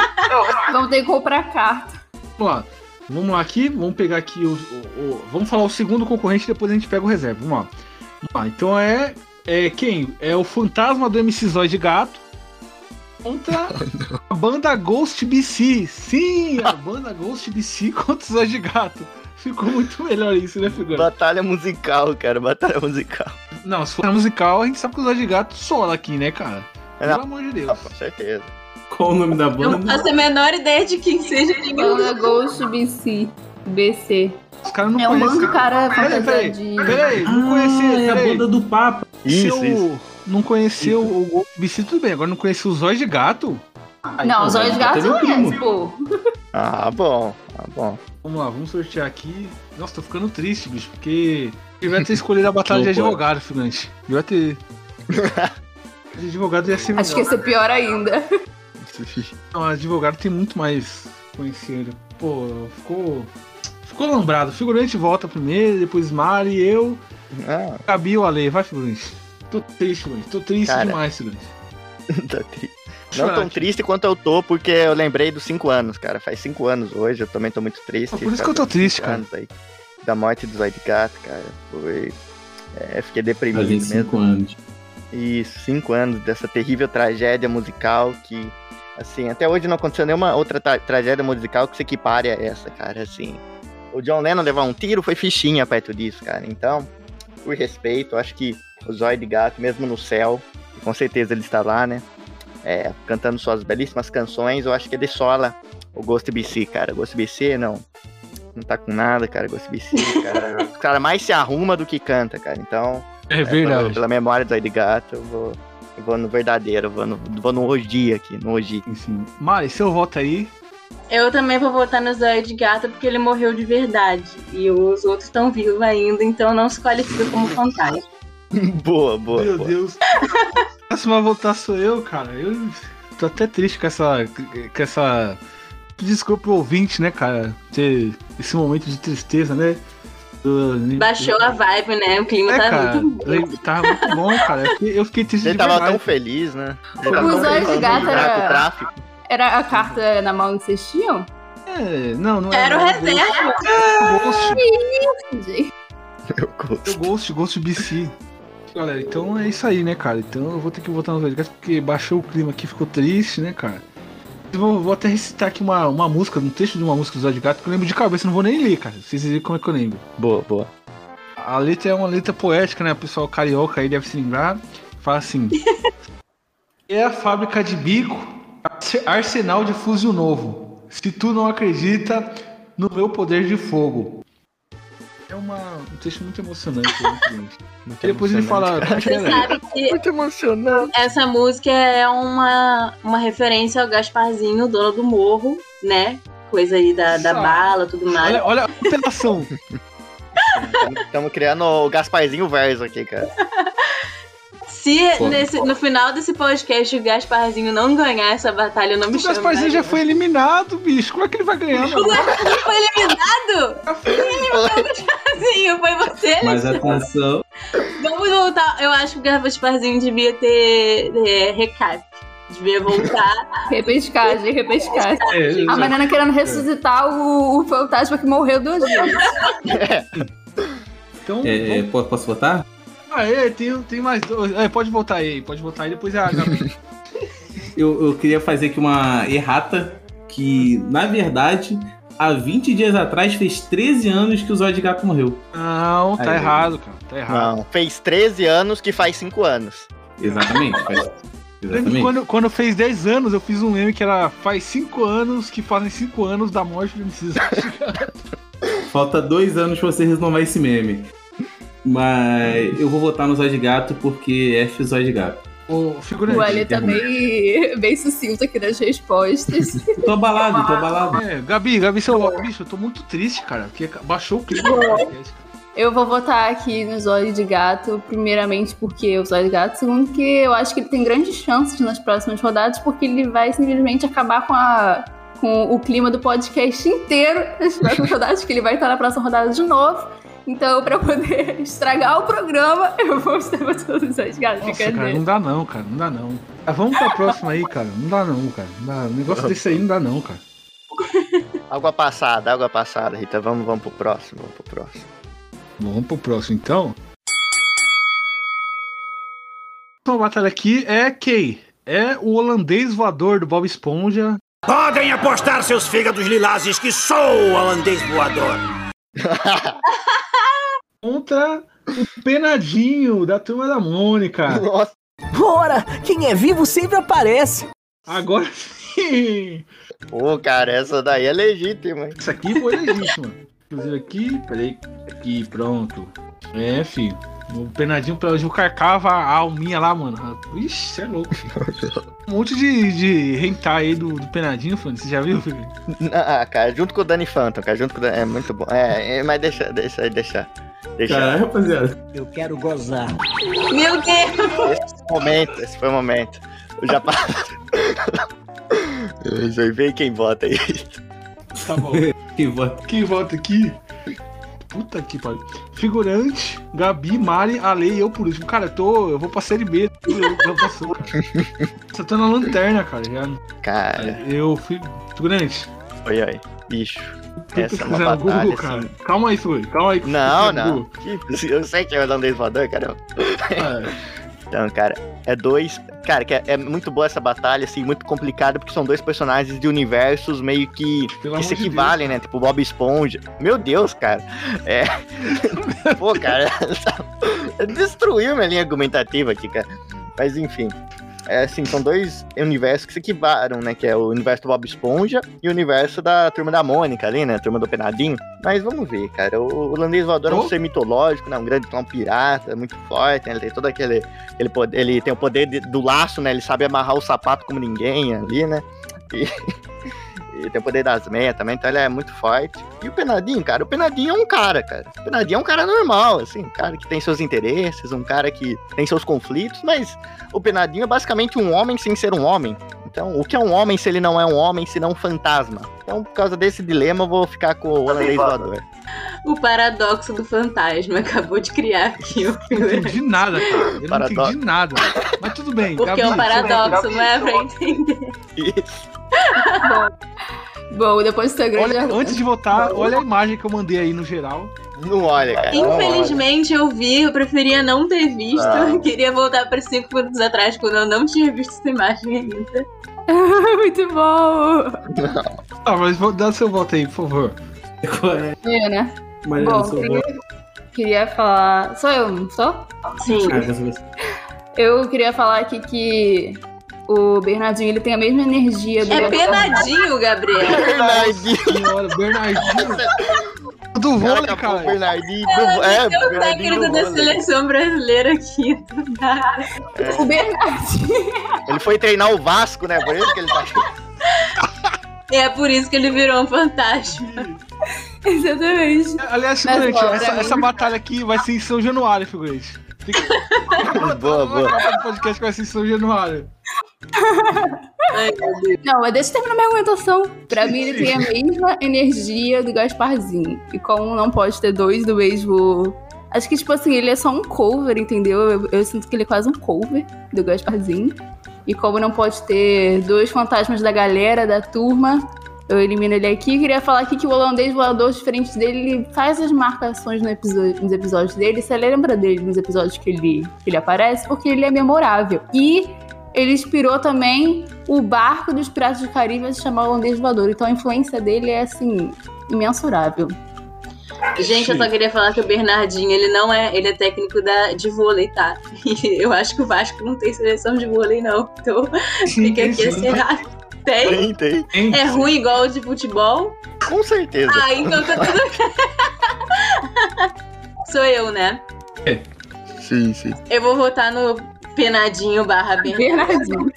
Vamos ter que comprar carta. Vamos lá. Vamos lá aqui, vamos pegar aqui o, o- o- Vamos falar o segundo concorrente depois a gente pega o reserva. Vamos lá. Vamos lá. Então é. É quem? É o fantasma do MC Zóio de Gato contra a banda Ghost BC. Sim, a banda Ghost BC contra o Zóio de Gato. Ficou muito melhor isso, né, figura? Batalha musical, cara. Batalha musical. Não, se for musical, a gente sabe que o Zóio de Gato sola aqui, né, cara? É, Pelo não. amor de Deus. Ah, com certeza. Qual o nome da Eu não banda? faço a menor ideia de quem seja nenhum. Banda Ghost BC. BC. Os caras não É um conhecem. bando de cara Peraí, fantasia peraí, de. peraí, não Ah, conhecer. é a banda do Papa. Se Isso, eu isso. não conheceu o Ghost BC, tudo bem. Agora não conheceu os Zóio de Gato? Não, os olhos de gato um não conhece, primo. pô. Ah, bom. Ah, bom. Vamos lá, vamos sortear aqui. Nossa, tô ficando triste, bicho, porque devia ter escolhido a batalha de advogado, figurante. Devia ter. De advogado ia ser Acho que ia melhor. ser pior ainda. Não, advogado tem muito mais conhecido. Pô, ficou. Ficou lambrado. Figurante volta primeiro, depois Mari, eu, Ah, Gabi o Ale. Vai, figurante. Tô triste, figurante. Tô triste Cara. demais, figurante. tá triste. Não tão triste quanto eu tô, porque eu lembrei dos 5 anos, cara. Faz 5 anos hoje, eu também tô muito triste. Ah, por isso Faz que eu tô triste, cinco cara. anos Aí, da morte do Gato, cara. Foi. É, fiquei deprimido Fazem mesmo. cinco anos. E cinco anos dessa terrível tragédia musical que, assim, até hoje não aconteceu nenhuma outra tra- tragédia musical que se equipare a essa, cara, assim. O John Lennon levar um tiro foi fichinha perto disso, cara. Então, por respeito, acho que o Zóio de Gato, mesmo no céu, com certeza ele está lá, né? É, cantando suas belíssimas canções, eu acho que ele sola o Ghost BC, cara. Ghost BC, não. Não tá com nada, cara. Ghost BC, cara. o cara mais se arruma do que canta, cara. Então, É é, verdade. pela, pela memória do Zóio de Gato, eu vou, eu vou no verdadeiro, vou no, vou no Oji aqui, no Oji. Enfim. Mari, seu voto aí. Eu também vou votar no Zóio de Gato porque ele morreu de verdade. E os outros estão vivos ainda, então não se qualifica como fantasma. boa, boa. Meu boa. Deus. Próxima a votar sou eu, cara. Eu tô até triste com essa. com essa. Desculpa o ouvinte, né, cara? Ter esse momento de tristeza, né? Baixou a vibe, né? O clima É, tá cara, muito bom. tava muito bom, cara. Eu fiquei, eu fiquei triste Ele de tava tão feliz, né? Ele Os tava tão olhos feliz de gato era-. Era a carta na mão que vocês tinham? É, não, não Era o não, reserva. Ghost, Gente, Eu gosto. Ghost, Ghost BC. Galera, então é isso aí, né, cara? Então eu vou ter que voltar nos Gatos porque baixou o clima aqui, ficou triste, né, cara? Vou, vou até recitar aqui uma, uma música, um texto de uma música do Zé de Gato que eu lembro de cabeça, não vou nem ler, cara. Vocês verem como é que eu lembro. Boa, boa. A letra é uma letra poética, né? O pessoal carioca aí deve se lembrar. Fala assim: É a fábrica de bico, arse- arsenal de fuzil novo. Se tu não acredita no meu poder de fogo. É uma, um texto muito emocionante, né, gente? Muito E depois ele fala. emocionante, é Você sabe que Muito emocionante. essa música é uma, uma referência ao Gasparzinho, dono do morro, né? Coisa aí da, da bala, tudo mais. Olha, olha a apelação. Estamos criando o Gasparzinho verso aqui, cara. Se Pô. nesse, no final desse podcast o Gasparzinho não ganhar essa batalha, eu não me O chamo. Gasparzinho mais. já foi eliminado, bicho. Como é que ele vai ganhar, mano? Foi eliminado? Gasparzinho, foi você? Mas atenção, Vamos voltar. Eu acho que o Gasparzinho devia ter é, recap. Devia voltar. repescagem, repescagem. É, A. Mariana querendo ressuscitar o, o fantasma que morreu duas vezes. então, é, é, po- posso votar? Ah, é, tem, tem mais dois. É, pode voltar aí, pode voltar aí, depois é a Gabi. Eu, eu queria fazer aqui uma errata que, na verdade, há 20 dias atrás fez 13 anos que o Zóio de Gato morreu. Não, tá Aí. errado, cara. Tá errado. Não, fez 13 anos que faz 5 anos. Exatamente. faz- Exatamente. quando, quando fez 10 anos, eu fiz um meme que era faz 5 anos que fazem 5 anos da morte do MC. Falta dois anos pra você renovar esse meme. Mas eu vou votar no Zóio de Gato porque F Zóio de Gato. Figurante. O Ali tá bem, bem sucinto aqui nas respostas. Tô abalado, tô abalado. É, Gabi, Gabi, seu voto. Bicho, eu tô muito triste, cara, porque baixou o clima. do podcast, cara. Eu vou votar aqui no Zóio de Gato, primeiramente porque o Zóio de Gato, segundo que eu acho que ele tem grandes chances nas próximas rodadas, porque ele vai simplesmente acabar com a com o clima do podcast inteiro nas próximas rodadas, que ele vai estar na próxima rodada de novo. Então, pra poder estragar o programa, eu vou estar Gato. Nossa, Fica cara, não dá não, cara, não dá não. Ah, vamos pra próxima aí, cara. Não dá não, cara. Não dá. Um negócio desse aí não dá não, cara. Água passada, água passada, Rita. Vamos, vamos pro próximo, vamos pro próximo. Vamos pro próximo então. A próxima batalha aqui é quem? É o holandês voador do Bob Esponja Podem apostar seus fígados lilazes que sou o holandês voador. Contra o Penadinho da Turma da Mônica. Nossa, Ora, quem é vivo sempre aparece. Agora sim! pô, cara, essa daí é legítima. Isso aqui foi legítimo. Inclusive aqui, peraí, aqui, pronto. É, filho. O penadinho pra o carcava a alminha lá, mano. Ixi, você é louco, filho. Um monte de, de hentai aí do, do penadinho, filho. Você já viu, filho? Ah, cara, junto com o Danny Phantom, cara, junto com o Danny... É muito bom. É, é, mas deixa, deixa aí, deixa. Deixa. Caralho, rapaziada. Eu quero gozar. Meu Deus! Esse momento, esse foi o momento. Eu já Isso aí, vem quem vota aí. Tá bom. Que voto. Quem volta aqui? Puta que pariu. Figurante, Gabi, Mari, Ale e eu por último. Cara, eu tô. Eu vou pra série B. Eu, eu passou. Você tá na lanterna, cara. Já. Cara, Eu fui. Figurante. oi, oi. Bicho. Essa é uma batalha, Google, cara. assim. Calma aí, Figurante. Calma aí. Não, eu não. Eu sei que é o holandês voador, cara. no Google. É. Então, cara, é dois. Cara, que é, é muito boa essa batalha, assim, muito complicada, porque são dois personagens de universos meio que, Pelo que se de equivalem, né? Tipo Bob Esponja. Meu Deus, cara. É. Pô, cara. Destruiu minha linha argumentativa aqui, cara. Mas enfim. É assim, são dois universos que se equivaram, né? Que é o universo do Bob Esponja e o universo da turma da Mônica ali, né? Turma do Penadinho. Mas vamos ver, cara. O holandês voador é um Oh. ser mitológico, né? Um grande clã pirata, muito forte, né? Ele tem todo aquele. poder, ele tem o poder de- do laço, né? Ele sabe amarrar o sapato como ninguém ali, né? E, e tem o poder das meias também, então ele é muito forte. E o Penadinho, cara, o Penadinho é um cara, cara. O Penadinho é um cara normal, assim, um cara que tem seus interesses, um cara que tem seus conflitos, mas o Penadinho é basicamente um homem sem ser um homem. Então, o que é um homem se ele não é um homem, se não um fantasma? Então, por causa desse dilema, eu vou ficar com o holandês voador. O paradoxo do fantasma acabou de criar aqui o Não entendi nada, cara. Eu não entendi nada. Mas tudo bem. Porque Gabi, é um paradoxo, não é pra entender. Isso. Bom, depois do seu grande Olha, argumento. antes de votar, olha a imagem que eu mandei aí no geral. Não olha, cara. não olha. Infelizmente eu vi, eu preferia não ter visto. Ah. Eu queria voltar para cinco minutos atrás, quando eu não tinha visto essa imagem ainda. Muito bom! Ah, mas vou dar seu voto aí, por favor. Qual é? Né? Mariana, Bom, queria, queria falar. Sou eu, não sou? Sim. Ah. Eu queria falar aqui que o Bernardinho ele tem a mesma energia do É penadinho, Gabriel. Bernardinho. Bernardinho. Do Cara, vôlei, o cara. Bernardinho. do- É, Tem o Bernardinho técnico da seleção brasileira aqui. nada. O Bernardinho. Ele foi treinar o Vasco, né? Por isso que ele tá aqui. É por isso que ele virou um fantasma. Exatamente. Aliás, figurante, essa, essa batalha aqui vai ser em São Januário, figurante. Fica... Boa, boa. O podcast vai ser em São Januário. Ai. Não, mas deixa eu terminar minha argumentação. Pra mim, ele tem a mesma energia do Gasparzinho. E como não pode ter dois do mesmo. Acho que, tipo assim, ele é só um cover, entendeu? Eu, eu sinto que ele é quase um cover do Gasparzinho. E como não pode ter dois fantasmas da galera, da turma, eu elimino ele aqui. Queria falar aqui que o holandês voador, diferente dele, ele faz as marcações no episódio- nos episódios dele. Você lembra dele nos episódios que ele, que ele aparece, porque ele é memorável. E ele inspirou também o barco dos Piratas do Caribe a se chamar holandês voador. Então a influência dele é, assim, imensurável. Gente, eu só queria falar que o Bernardinho, ele não é, ele é técnico da, de vôlei, tá? E eu acho que o Vasco não tem seleção de vôlei, não. Então, fica aqui esse errado. Tem? Tem, tem. É ruim igual o de futebol? Com certeza. Ah, então tá tudo Sou eu, né? Sim, sim. Eu vou votar no Penadinho barra Bernardinho.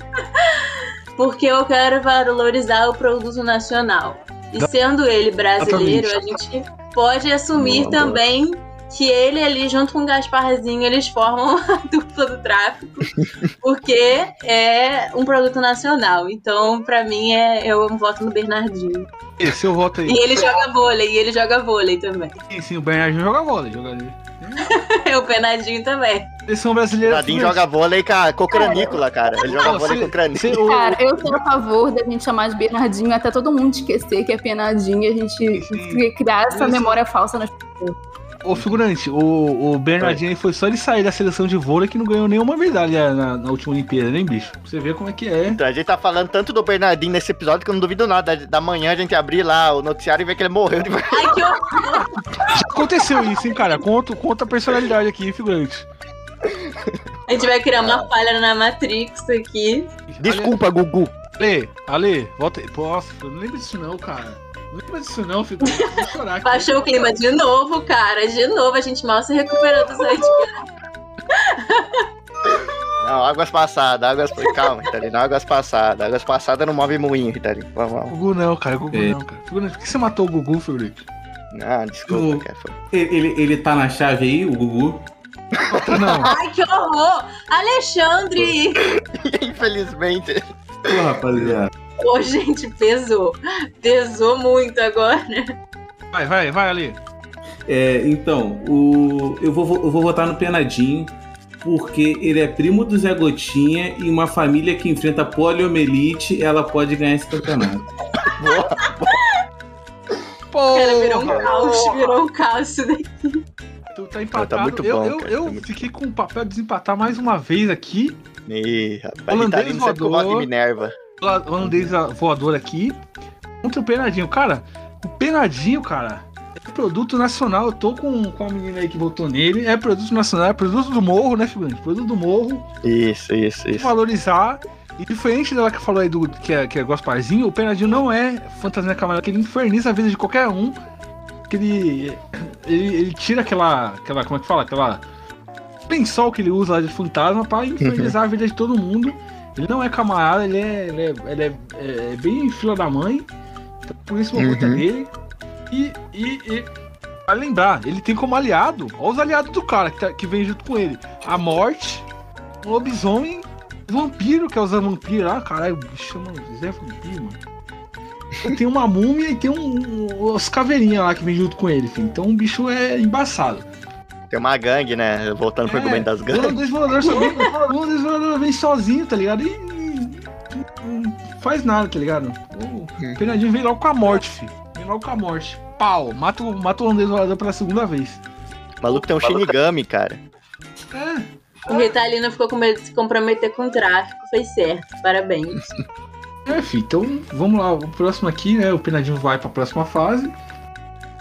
Porque eu quero valorizar o produto nacional. E sendo ele brasileiro, a gente pode assumir Boa, também que ele ali, junto com o Gasparzinho, eles formam a dupla do tráfico. Porque é um produto nacional. Então, pra mim, é, eu voto no Bernardinho. Esse eu voto aí. E ele joga vôlei, e ele joga vôlei também. Sim, sim, o Bernardinho joga bola. Joga ali. o Penadinho também. Seleção brasileira. Jardim joga vôlei com cranícula, cara. Ele joga Não, vôlei se- com o- Cara, eu sou a favor da gente chamar de Bernardinho até todo mundo esquecer que é Penadinho e a gente Sim. criar essa Isso. memória falsa nas Ô, figurante, o, o Bernardinho foi só ele sair da seleção de vôlei que não ganhou nenhuma medalha na, na última Olimpíada, né, bicho? Pra você ver como é que é. Então, a gente tá falando tanto do Bernardinho nesse episódio que eu não duvido nada. Da, da manhã a gente abrir lá o noticiário e ver que ele morreu de. Ai, que horror! Já aconteceu isso, hein, cara? Conta, conta a personalidade aqui, figurante. A gente vai criar uma falha na Matrix aqui. Desculpa, Gugu. Ale, Ale, volta aí. Nossa, eu não lembro disso não, cara. Não lembro disso não, figurante. Eu Vou chorar aqui. Baixou o clima de novo, cara. De novo, a gente mal se recuperou dos antigos. Não, águas passadas, águas. Calma, Ritalino. Águas passadas. Águas passadas não move moinho, Ritalino. Vamos, vamos. Gugu não, cara. Gugu É. não, cara. Por que você matou o Gugu, figurante? Não, desculpa, O- cara. Foi. Ele, ele, ele tá na chave aí, o Gugu? Ah, não. Ai, que horror! Alexandre! Infelizmente. Pô, rapaziada. Pô, gente, pesou. Pesou muito agora. Vai, vai, vai, Ale. É, então, o, eu, vou, eu vou votar no Penadinho, porque ele é primo do Zé Gotinha e uma família que enfrenta poliomielite, ela pode ganhar esse campeonato. Pô, Cara, virou um caos, virou um caos isso daí. Tu tá empatado. Tá muito eu bom, eu, cara, eu tá fiquei com o papel de desempatar mais uma vez aqui. Ih, rapaz. Holandês voador. de Minerva. O holandês voador aqui. Contra o Penadinho. Cara, o Penadinho, cara, é produto nacional. Eu tô com, com a menina aí que votou nele. É produto nacional, é produto do morro, né, figurante? Produto do morro. Isso, isso, isso. Valorizar. E diferente dela que falou aí do que é, que é Gasparzinho, o Penadinho não é fantasia camarada, que ele inferniza a vida de qualquer um. Que ele, ele, ele tira aquela, aquela. Como é que fala? Aquela. Pensol que ele usa lá de fantasma pra infernizar a vida de todo mundo. Ele não é camarada, ele é, ele é, ele é, é bem fila da mãe. Então, por isso meu voto é Uhum. dele. E, e, e pra lembrar, ele tem como aliado, olha os aliados do cara que, tá- que vem junto com ele: a morte, o lobisomem Vampiro, que é o Zé Vampiro lá, caralho, chama Zé Vampiro, mano. Tem uma múmia e tem um, um, os caveirinhas lá que vem junto com ele, filho. Então o bicho é embaçado. Tem uma gangue, né? Voltando pro É, argumento das gangues. vem, o holandês voador vem sozinho, tá ligado? E, e não faz nada, tá ligado? O Penadinho vem logo com a morte, filho. Vem logo com a morte. Pau, mata, o- mata o holandês voador pela segunda vez. O maluco tem um Shinigami, cara. É, O Ritalino ficou com medo de se comprometer com o tráfico. Fez certo. Parabéns. É, filho, então vamos lá, o próximo aqui, né? O Penadinho vai pra próxima fase.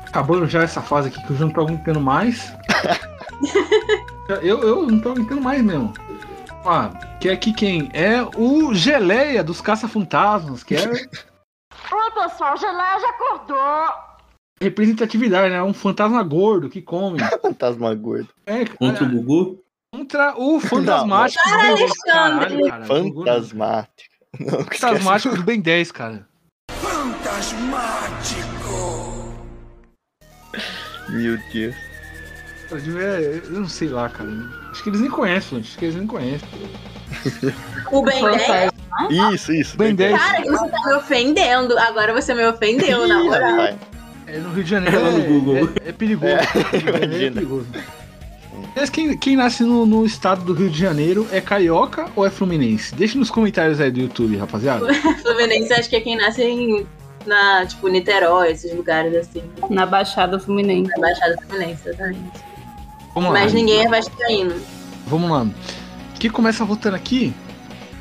Acabando já essa fase aqui que eu já não tô aguentando mais. eu, eu não tô aguentando mais mesmo. Ah, que é aqui quem? É o Geleia dos Caça-Fantasmas, que é Oi, pessoal, Geleia já acordou. representatividade, né? Um fantasma gordo que come. Fantasma gordo. É, Contra o Gugu? contra o fantasmático Não, 10, Alexandre! caralho, cara. Fantasmático. Não. Fantasmático do Ben 10, cara. Meu Deus. É, eu não sei lá, cara. Acho que eles nem conhecem, acho que eles nem conhecem. O Ben 10. Isso, isso. Ben 10 Cara, você tá me ofendendo. Agora você me ofendeu, na moral. rapaz. é no Rio de Janeiro. É, Google. é- é perigoso. É, É, imagina. perigoso. Mas quem, quem nasce no, no estado do Rio de Janeiro é carioca ou é fluminense? Deixa nos comentários aí do YouTube, rapaziada. Fluminense acho que é quem nasce em, na, tipo, Niterói, esses lugares assim. Na Baixada Fluminense. Na Baixada Fluminense, exatamente. Vamos lá. Mas ninguém é vascaíno. Vamos lá. Quem começa votando aqui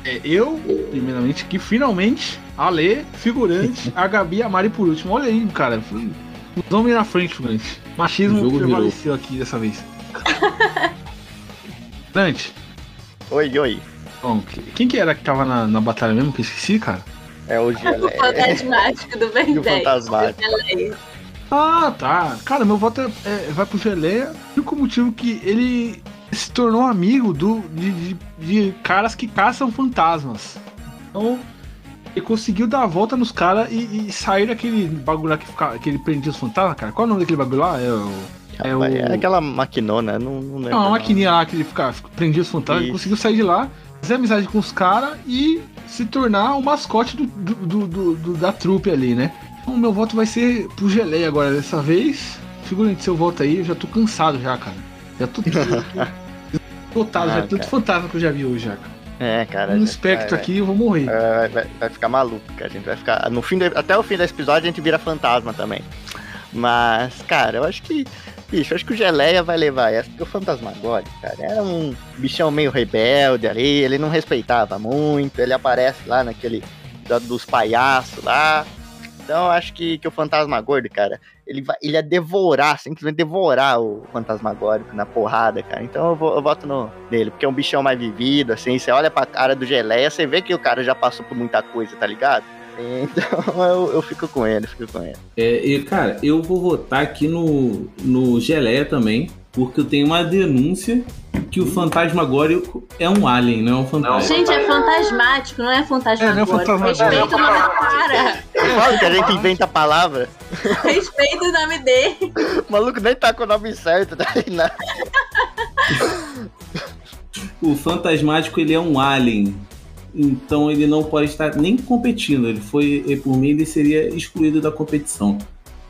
é eu, primeiramente, que finalmente, a Lê, figurante, a Gabi e a Mari por último. Olha aí, cara. Os homens na frente, figurante. Machismo prevaleceu aqui dessa vez. Dante, Oi, oi. bom, que- quem que era que tava na, na batalha mesmo que eu esqueci, cara? É o O fantasmático do Ben E o 10. fantasmático. Ah, tá. Cara, meu voto é, é- vai pro Geleia. O único motivo que ele se tornou amigo do, de, de- de caras que caçam fantasmas. Então, ele conseguiu dar a volta nos caras e, e sair daquele bagulho lá que, fica, que ele prendia os fantasmas, cara. Qual é o nome daquele bagulho lá? É o. É, o... É aquela maquinona, não, não lembro. Não, maquininha lá que ele fica, prendia os fantasmas, conseguiu sair de lá, fazer amizade com os caras e se tornar o mascote do, do- do- do- da trupe ali, né? Então, o meu voto vai ser pro Geleia agora dessa vez. Figurante seu voto aí, eu já tô cansado já, cara. Já tô lotado, Ah, já tanto fantasma que eu já vi hoje já, cara. É, cara. Um espectro vai- aqui, eu vou morrer. vai, vai- vai ficar maluco, cara. A gente vai ficar. No fim do- até o fim desse episódio a gente vira fantasma também. Mas, cara, eu acho que. Bicho, acho que o Geleia vai levar essa, porque o Fantasmagórico, cara, era um bichão meio rebelde ali, ele não respeitava muito, ele aparece lá naquele da- dos palhaços lá. Então acho que, que o Fantasmagórico, cara, ele, vai, ele ia devorar, simplesmente devorar o Fantasmagórico na porrada, cara. Então eu, vou, eu voto no, nele, porque é um bichão mais vivido, assim, você olha pra cara do Geleia, você vê que o cara já passou por muita coisa, tá ligado? Então eu, eu fico com ele, fico com ele. É, e, cara, eu vou votar aqui no, no Geleia também, porque eu tenho uma denúncia que o fantasmagórico é um alien, não é um fantasma. Gente, é fantasmático, não é fantasmagórico. É, não é. Respeita o nome do cara. Eu falo que a gente inventa a palavra. Respeita o nome dele. O maluco nem tá com o nome certo, tá ligado? O fantasmático ele é um alien. Então ele não pode estar nem competindo. Ele foi, e por mim, ele seria excluído da competição.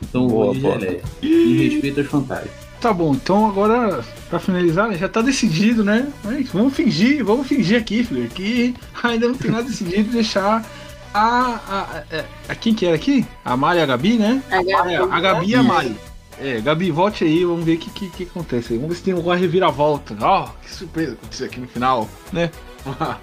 Então Boa, vou de boa. Geleia. Em respeito aos fantasmas. Tá bom, então agora, pra finalizar, já tá decidido, né? Mas vamos fingir, vamos fingir aqui, filho, que ainda não tem nada decidido, deixar a, a, a, a- Quem que era aqui? A Mari e a Gabi, né? A Gabi. É, a Gabi e a Mari. É, Gabi, volte aí, vamos ver o que, que, que acontece aí. Vamos ver se tem alguma reviravolta. Ó, que surpresa aconteceu aqui no final, né?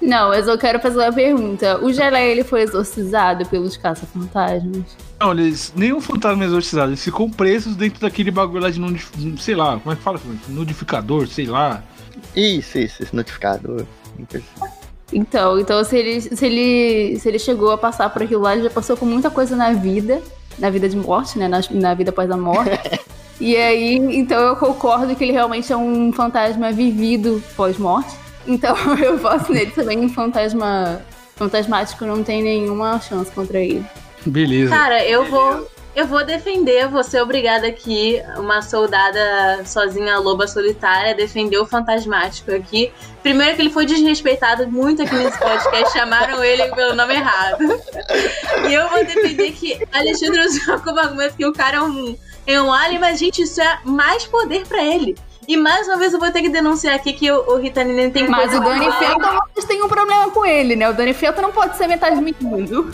Não, mas eu quero fazer uma pergunta. O Geleia, ele foi exorcizado pelos caça-fantasmas? Não, eles. Nenhum fantasma exorcizado, eles ficam presos dentro daquele bagulho lá de nudif... sei lá, como é que fala? Nudificador, sei lá. Isso, isso, esse notificador. Então, então se ele, se ele se ele chegou a passar por aquilo lá, ele já passou por muita coisa na vida, na vida de morte, né, na, na vida após a morte. e aí, então eu concordo que ele realmente é um fantasma vivido pós-morte. Então eu voto nele também, um fantasma fantasmático não tem nenhuma chance contra ele. Beleza. Cara, eu vou. Eu vou defender, vou ser obrigada aqui, uma soldada sozinha, loba solitária, defender o fantasmático aqui. Primeiro que ele foi desrespeitado muito aqui nesse podcast, chamaram ele pelo nome errado. E eu vou defender que Alexandre usou como argumento que o cara é um, é um alien, mas, gente, isso é mais poder pra ele. E mais uma vez eu vou ter que denunciar aqui que o, o Ritalina tem Mas o com- Felton, vocês têm um problema com ele, né? O Danny Felton não pode ser metade mundo.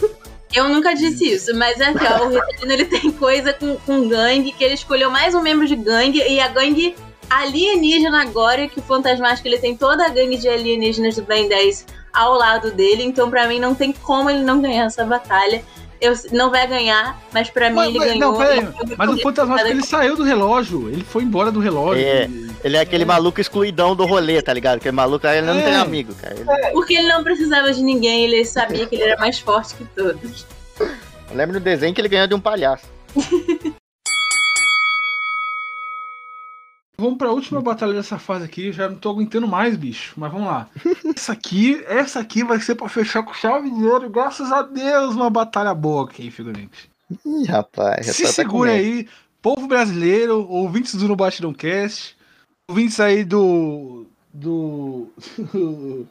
Eu nunca disse isso, mas é que ó, o Ritalino ele tem coisa com, com gangue, que ele escolheu mais um membro de gangue, e a gangue alienígena agora, que o Fantasmático ele tem toda a gangue de alienígenas do Ben 10 ao lado dele, então pra mim não tem como ele não ganhar essa batalha. Eu, não vai ganhar, mas pra mim Mas, ele mas- ganhou. não, peraí, e mas o cada ele saiu do relógio, ele foi embora do relógio. É, ele é aquele maluco excluidão do rolê, tá ligado? Aquele maluco aí ele não É. tem amigo, cara. Ele- Porque ele não precisava de ninguém, ele sabia que ele era mais forte que todos. Eu lembro do desenho que ele ganhou de um palhaço. Vamos pra última batalha dessa fase aqui, já não tô aguentando mais, bicho. Mas vamos lá. essa aqui, essa aqui vai ser pra fechar com chave de ouro, graças a Deus, uma batalha boa aqui, figurante. Ih, rapaz. Se tá- segura aí, povo brasileiro, ouvintes do No Batidão Cast, ouvintes aí do. do.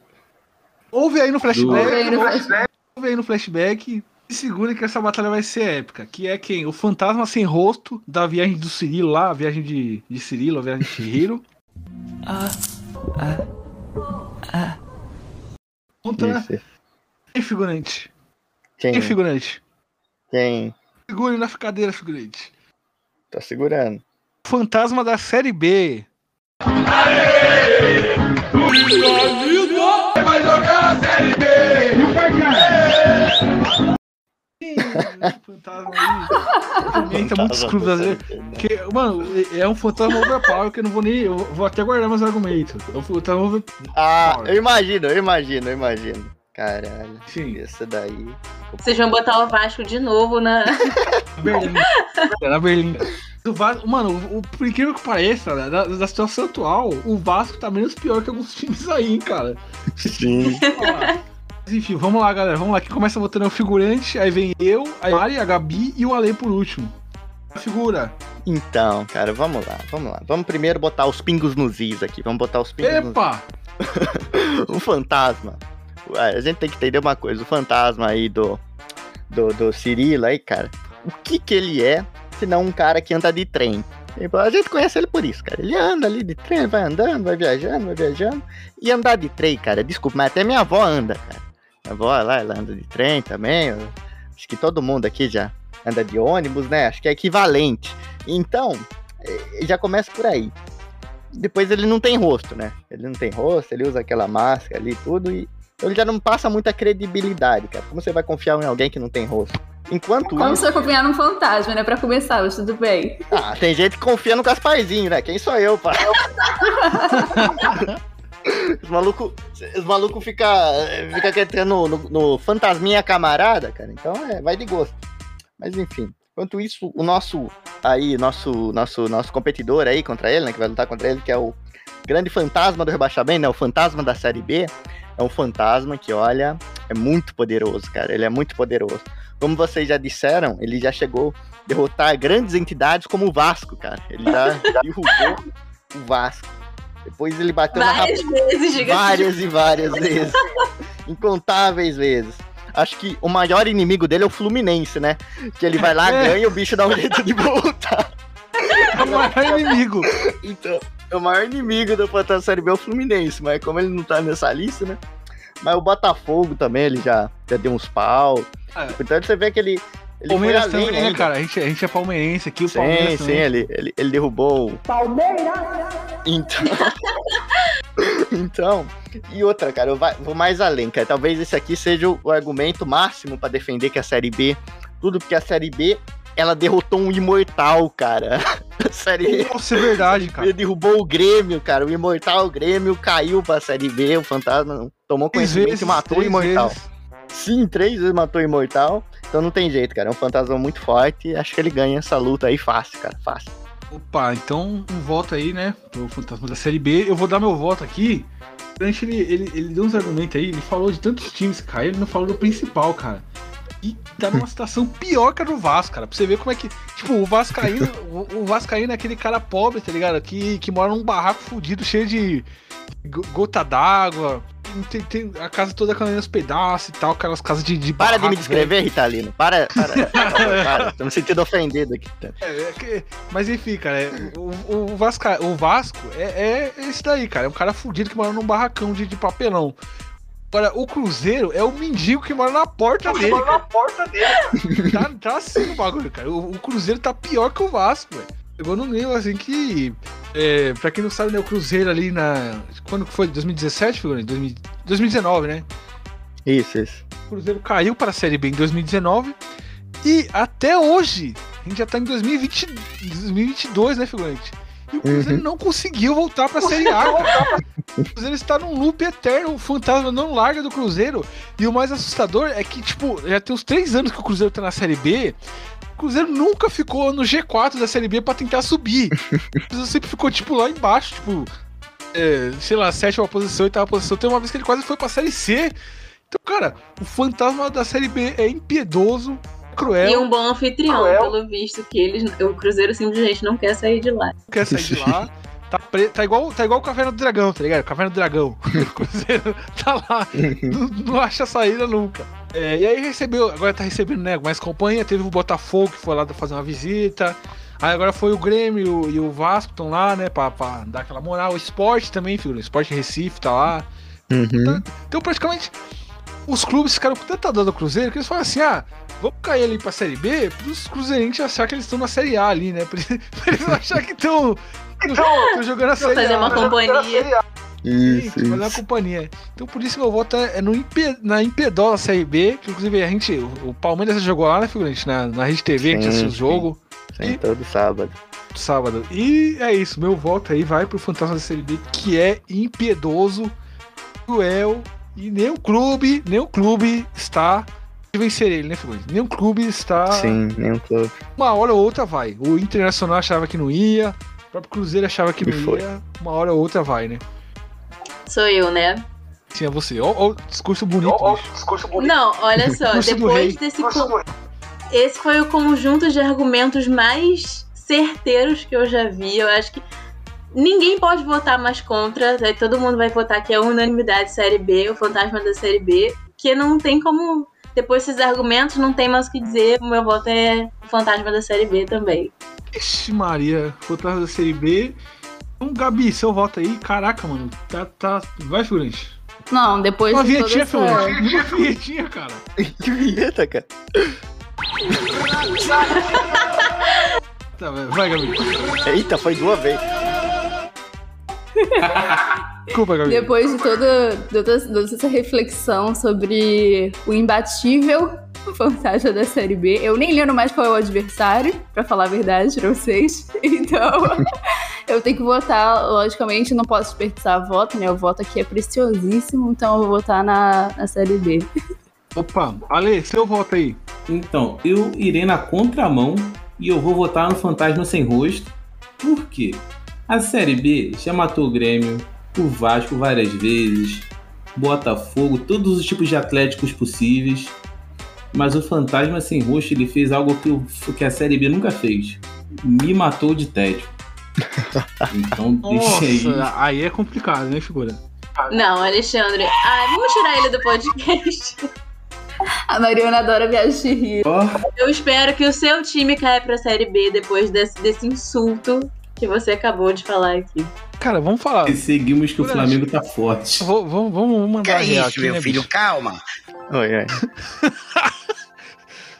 Ouve aí no flashback. Ouve aí no flashback. Ouve aí no flashback. Se segura que essa batalha vai ser épica. Que é quem? O fantasma sem rosto da viagem do Cirilo lá, a viagem de, de Cirilo, a viagem de Shihiro. Contra Isso. quem, figurante? Quem? Quem, figurante? Quem? Segure na cadeira, figurante. Tá segurando. Fantasma da série B. Vai fantasma aí. Comenta muitos clubes brasileiros. Que, mano, é um fantasma overpower que eu não vou nem. Eu vou até guardar meus argumentos. É um fantasma over... Ah, eu imagino, eu imagino, eu imagino. Caralho. Sim. Esse daí. Vocês vão botar o Vasco de novo na. Berlim. É na Berlim. O Vasco, mano, o, o- por incrível que pareça, né, da, da situação atual, o Vasco tá menos pior que alguns times aí, hein, cara. Sim. Enfim, vamos lá, galera. Vamos lá. Quem começa votando é o figurante, aí vem eu, a Mari, a Gabi e o Ale por último. Figura. Então, cara, vamos lá, vamos lá. Vamos primeiro botar os pingos nos is aqui. Vamos botar os pingos nos Epa! o fantasma. Ué, A gente tem que entender uma coisa. O fantasma aí do, do, do Cirilo aí, cara. O que que ele é, se não um cara que anda de trem? Tipo, A gente conhece ele por isso, cara. Ele anda ali de trem, vai andando, vai viajando, vai viajando. E andar de trem, cara, desculpa, mas até minha avó anda, cara. Minha avó lá, ela anda de trem também. Acho que todo mundo aqui já anda de ônibus, né? Acho que é equivalente. Então, eh, já começa por aí. Depois ele não tem rosto, né? Ele não tem rosto, ele usa aquela máscara ali e tudo, e ele já não passa muita credibilidade, cara. Como você vai confiar em alguém que não tem rosto? Enquanto Como isso. você vai confiar num fantasma, né? Pra começar, mas tudo bem. Ah, tem gente que confia no Gasparzinho, né? Quem sou eu, pá? Os malucos os maluco fica, fica no, no, no fantasminha camarada, cara. Então é, vai de gosto. Mas enfim. Enquanto isso, o nosso aí, nosso, nosso, nosso competidor aí contra ele, né? Que vai lutar contra ele, que é o grande fantasma do rebaixamento, né? O fantasma da série B. É um fantasma que, olha, é muito poderoso, cara. Ele é muito poderoso. Como vocês já disseram, ele já chegou a derrotar grandes entidades como o Vasco, cara. Ele já derrubou o Vasco. Depois ele bateu Várias na vezes, diga-se de Várias e várias vezes. Incontáveis vezes. Acho que o maior inimigo dele é o Fluminense, né? Que ele vai lá, É. ganha e o bicho dá um jeito de voltar. É o maior inimigo. Então, é o maior inimigo do Fantasma Série B é o Fluminense, mas como ele não tá nessa lista, né? Mas o Botafogo também, ele já, já deu uns pau. É. Então você vê que ele, ele Palmeiras também, né, ainda. cara? A gente, a gente é palmeirense aqui, o Sim, Palmeiras sim, também. ele, ele, ele derrubou o Palmeiras! Então. então. E outra, cara, eu vai- vou mais além, cara. Talvez esse aqui seja o, argumento máximo pra defender que a série B. Tudo porque a série B. Ela derrotou um imortal, cara. A série Nossa, é verdade, cara. Ele derrubou o Grêmio, cara. O imortal Grêmio caiu pra série B. O fantasma tomou Três conhecimento vezes, e matou o imortal. vezes. Sim, três vezes matou o imortal. Então não tem jeito, cara. É um fantasma muito forte. Acho que ele ganha essa luta aí fácil, cara. Fácil. Opa, então um voto aí, né? Pro Fantasma da Série B. Eu vou dar meu voto aqui. Ele, ele, ele deu uns argumentos aí, ele falou de tantos times caíram, ele não falou do principal, cara. E tá numa situação pior que a do Vasco, cara. Pra você ver como é que. Tipo, o Vascaíno. o, o Vascaíno é aquele cara pobre, tá ligado? Que, que mora num barraco fudido, cheio de go- gota d'água. Tem, tem a casa toda caindo aos pedaços e tal, aquelas casas de, de Para de me descrever, Ritalino. Para, para. para, para. Tô me sentindo ofendido aqui. É, é que- mas enfim, cara, é, o, o, Vasca, o Vasco é, é esse daí, cara. É um cara fudido que mora num barracão de, de papelão. Agora, o Cruzeiro é o mendigo que mora na porta dele. Na porta dele. tá, tá assim o bagulho, cara. O, o Cruzeiro tá pior que o Vasco, velho. Chegou num nível assim que. É, pra quem não sabe, né, o Cruzeiro ali na. Quando que foi? 2017, figurante? 2000 2019, né? Isso, isso. O Cruzeiro caiu para a Série B em 2019 e até hoje, a gente já tá em 2020, 2022, né, figurante? E o Cruzeiro Uhum. não conseguiu voltar para a Série A, cara. O Cruzeiro está num loop eterno, o fantasma não larga do Cruzeiro. E o mais assustador é que, tipo, já tem uns três anos que o Cruzeiro tá na Série B. O Cruzeiro nunca ficou no G4 da Série B para tentar subir. O Cruzeiro sempre ficou, tipo, lá embaixo, tipo, é, sei lá, sétima posição, oitava posição. Tem uma vez que ele quase foi pra Série C. Então, cara, o fantasma da Série B é impiedoso, cruel, E um bom anfitrião, pelo visto, que eles, o Cruzeiro simplesmente não quer sair de lá. não quer sair de lá. Tá, pre... tá, igual, tá igual o Caverna do Dragão, tá ligado? Caverna do Dragão. O Cruzeiro tá lá, não, não acha saída nunca. É, e aí recebeu, agora tá recebendo, né, mais companhia. Teve o Botafogo que foi lá fazer uma visita. Aí agora foi o Grêmio e o, Vasco estão lá, né, pra, pra dar aquela moral. O esporte também, filho. O esporte Recife tá lá. Uhum. Então, praticamente, os clubes ficaram com tanta dor do Cruzeiro que eles falaram assim: ah, vamos cair ali pra Série B pros cruzeirenses achar que eles estão na Série A ali, né? Pra eles, pra eles achar que estão jogando a Série fazer A. uma companhia. Sim, Isso, fazer uma isso. companhia. Então por isso que meu voto é no Impe, na Impedola Série B, que inclusive a gente, o, Palmeiras jogou lá, né, figurante? Na, na Rede TV, que a gente assistiu o jogo Sim, todo sábado. sábado. E é isso, meu voto aí vai pro Fantasma da Série B, que é impiedoso, cruel, e nem o clube, nem o clube está de vencer ele, né, figurante? Nem o clube está. Sim, nenhum clube. Uma hora ou outra vai. O Internacional achava que não ia, próprio Cruzeiro achava que E não foi. ia, uma hora ou outra vai, né? Sou eu, né? Sim, é você. Ó, ó, o discurso bonito, bicho. Não, olha só, Curso do rei. depois desse. Esse foi o conjunto de argumentos mais certeiros que eu já vi. Eu acho que ninguém pode votar mais contra. aí Todo mundo vai votar que é unanimidade Série B, o fantasma da Série B. Que não tem como. Depois desses argumentos, não tem mais o que dizer. O meu voto é o fantasma da Série B também. Ixi, Maria, Fantasma da Série B. Então, Gabi, seu voto aí, caraca, mano. Tá, tá. Vai, figurante. Não, depois Uma de vinhetinha, essa... figurante. Uma vinhetinha, cara. Que vinheta, cara. Tá, vai, vai, Gabi. Eita, foi duas vezes. Desculpa, Gabi. Depois de toda, de toda, de toda essa reflexão sobre o imbatível fantasma da Série B, eu nem lembro mais qual é o adversário, pra falar a verdade pra vocês. Então, eu tenho que votar, logicamente, não posso desperdiçar voto, né? O voto aqui é preciosíssimo, então eu vou votar na, na Série B. Opa, Ale, seu voto aí. Então, eu irei na contramão e eu vou votar no Fantasma Sem Rosto. Por quê? A Série B já matou o Grêmio, o Vasco várias vezes, Botafogo, todos os tipos de atléticos possíveis. Mas o Fantasma Sem Rosto ele fez algo que, o- que a Série B nunca fez. Me matou de tédio. Então deixa aí. Nossa, aí é complicado, né, figura? Não, Alexandre. Ai, vamos tirar ele do podcast. A Mariana adora viagem de rir. Ó, Eu espero que o seu time caia pra Série B depois desse, desse insulto que você acabou de falar aqui. Cara, vamos falar. e seguimos que o Flamengo tá forte. Vou- Vamos, vamos mandar a real aqui, né, bicho? calma. Oi, oi.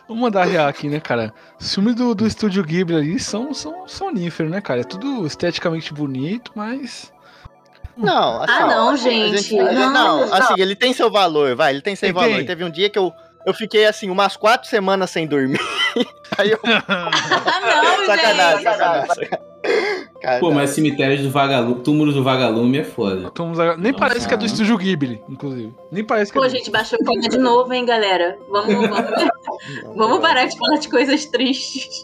Vamos mandar a real aqui, né, cara? Os filmes do, do estúdio Ghibli ali são, são soníferos, né, cara? É tudo esteticamente bonito, mas. Não, assim, Ah, não, a gente, não, não. assim, ele tem seu valor, vai, ele tem seu Tem, valor. tem. Teve um dia que eu, eu fiquei, assim, umas quatro semanas sem dormir. Aí eu. Ah, não, sacanagem, gente. sacanagem. Cara, Pô, mas cemitérios do vagalume, túmulos do vagalume é foda. Agora- Nem Nossa. parece que é do estúdio Ghibli, inclusive. Nem parece que Pô, é. gente, baixou o clima de novo, hein, galera? Vamos, vamos, vamos parar de falar de coisas tristes.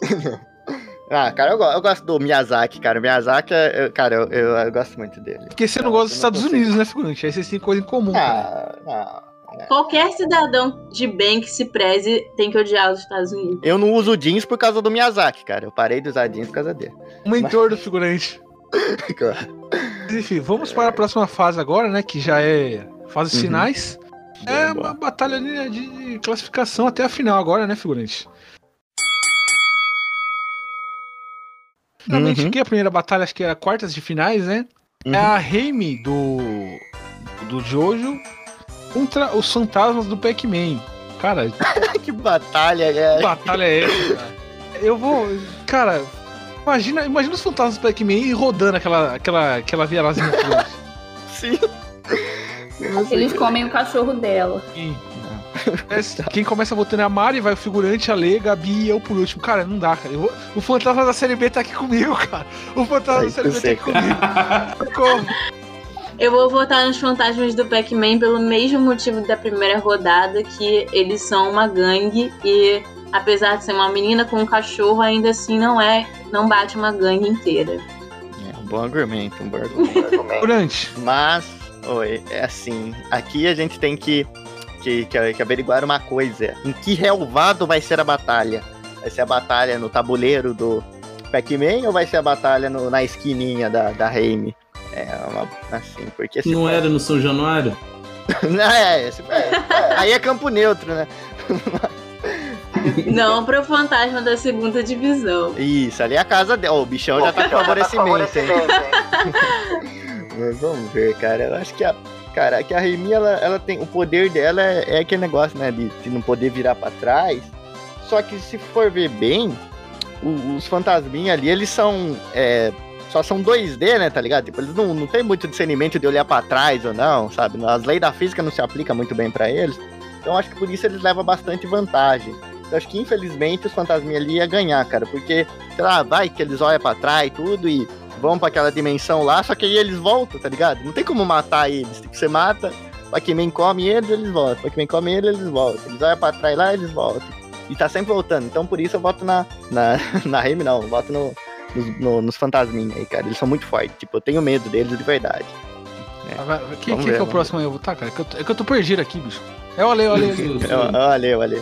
Ah, cara, eu, go- eu gosto do Miyazaki, cara. O Miyazaki, é- eu- cara, eu, eu, eu gosto muito dele. Porque você não gosta dos Estados Unidos, né, figurante? Aí vocês têm coisa em comum, cara. Ah, Qualquer cidadão de bem que se preze tem que odiar os Estados Unidos. Eu não uso jeans por causa do Miyazaki, cara. Eu parei de usar jeans por causa dele. O mentor do figurante. Claro. Mas, Enfim, vamos para a próxima fase agora, né? Que já é fases Uhum. finais. É uma batalha ali, né, de classificação até a final agora, né, figurante? Finalmente Uhum. aqui a primeira batalha, acho que é a quartas de finais, né? Uhum. É a Reime do. do Jojo contra os fantasmas do Pac-Man. Cara, que batalha, cara. que batalha é essa, cara? Eu vou. Cara, imagina, imagina os fantasmas do Pac-Man e rodando aquela, aquela, aquela vielazinha. Sim. Eles comem o cachorro dela. Sim. É, Quem começa votando é a Mari, vai o figurante, a Lê, Gabi e eu por último. Cara, não dá, cara. Eu vou- O fantasma da série B tá aqui comigo, cara. O fantasma Ai, da série B tá aqui comigo. Socorro. Eu vou votar nos fantasmas do Pac-Man pelo mesmo motivo da primeira rodada, que eles são uma gangue e apesar de ser uma menina com um cachorro, ainda assim não é, não bate uma gangue inteira. É um bom argumento, um bom argumento. Figurante. Mas, oi, é assim, aqui a gente tem que, que, que, que averiguar uma coisa. Em que relvado vai ser a batalha? Vai ser a batalha no tabuleiro do Pac-Man ou vai ser a batalha no- na esquininha da, da Reime? É uma, assim, porque Não for- era no São Januário? Não, é, se for- é, aí é campo neutro, né? Não pro fantasma da segunda divisão. Isso, ali é a casa dela. Ó, o bichão já tá com favorecimento, hein? Mas vamos ver, cara. Eu acho que a. Cara, que a Remy, ela, ela tem. O poder dela é, é aquele negócio, né? De, de não poder virar pra trás. Só que se for ver bem, o- os fantasminhas ali, eles são. é, só são 2D, né? Tá ligado? Tipo, eles não, não tem muito discernimento de olhar pra trás ou não, sabe? As leis da física não se aplicam muito bem pra eles. Então acho que por isso eles levam bastante vantagem. Eu acho que infelizmente os fantasminhas ali ia ganhar, cara. Porque, sei lá, vai que eles olham pra trás e tudo e vão pra aquela dimensão lá, só que aí eles voltam, tá ligado? Não tem como matar eles. Tipo, você mata, Pac-Man come eles, eles voltam. Pac-Man come eles, eles voltam. Eles olham pra trás lá, eles voltam. E tá sempre voltando. Então por isso eu voto na. Na, na Remy, não. Eu voto no, nos, no- nos fantasminhas aí, cara. Eles são muito fortes. Tipo, eu tenho medo deles de verdade. Quem, Vamos quem ver, que é o próximo aí? Eu vou tá, cara. É que eu, tô- é que eu tô perdido aqui, bicho. É o Ale, o Ale. o Ale. Eu- Olha, olha.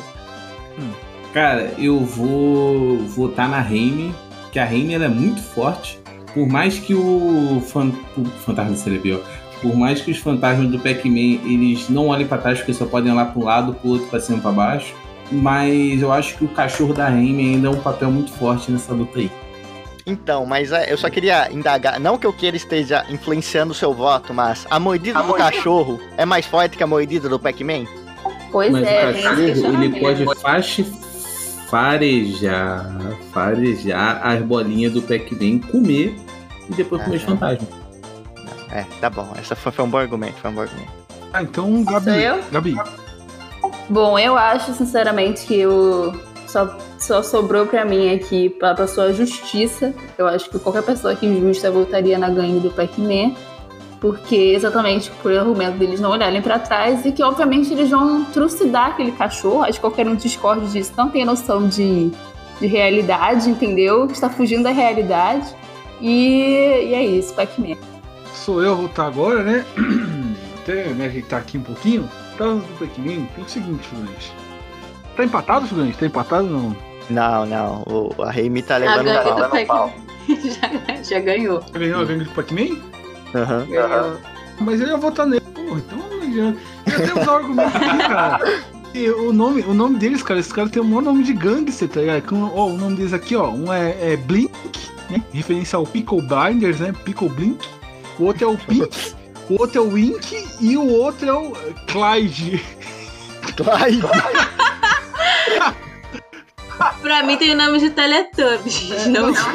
Cara, eu vou votar na Reine, que a Reine ela é muito forte. Por mais que o, fan, o fantasma ó, por mais que os fantasmas do Pac-Man eles não olhem pra trás, porque só podem olhar pra um lado, pro outro, pra cima, pra baixo. Mas eu acho que o cachorro da Reine ainda é um papel muito forte nessa luta aí. Então, mas é, eu só queria indagar, não que eu queira esteja influenciando o seu voto, mas a mordida do cachorro é mais forte que a mordida do Pac-Man? Pois Mas é, o cachorro, ele pode fache, farejar, farejar as bolinhas do Pac-Man, comer e depois comer os Aham. fantasmas. É, tá bom. Essa foi, foi um bom argumento, foi um bom argumento. Ah, então, Gabi. Sou eu? Gabi. Bom, eu acho sinceramente que o só, só sobrou pra mim aqui pra pessoa justiça. Eu acho que qualquer pessoa que justa votaria na gangue do Pac-Man. Porque exatamente por argumento deles não olharem pra trás e que obviamente eles vão trucidar aquele cachorro. Acho que qualquer um discorde disso não tem noção de, de realidade, entendeu? Está fugindo da realidade. E, e é isso, Pac-Man. Sou eu a votar agora, né? Até me ajeitar aqui um pouquinho. Fantasmas do Pac-Man tem o seguinte, figurante. Tá empatado, figurante? Tá empatado ou não? Não, não. O, a Remy tá A levando gangue pau. do já, já ganhou. Já ganhou a gangue do Pac-Man? Aham. Ganhou. Mas ele ia votar nele. Porra, então não adianta. Eu tenho usar o argumento aqui, cara. E o nome, o nome deles, cara, esses caras têm o maior nome de gangster, tá ligado? Com, ó, o nome deles aqui, ó. Um é, é Blink, né? Referência ao Pickle Blinders, né? Pickle Blink. O outro é o Pink. O outro é o Wink e o outro é o Clyde. Clyde. Pra mim tem o nome de Teletubbies. Não, Isso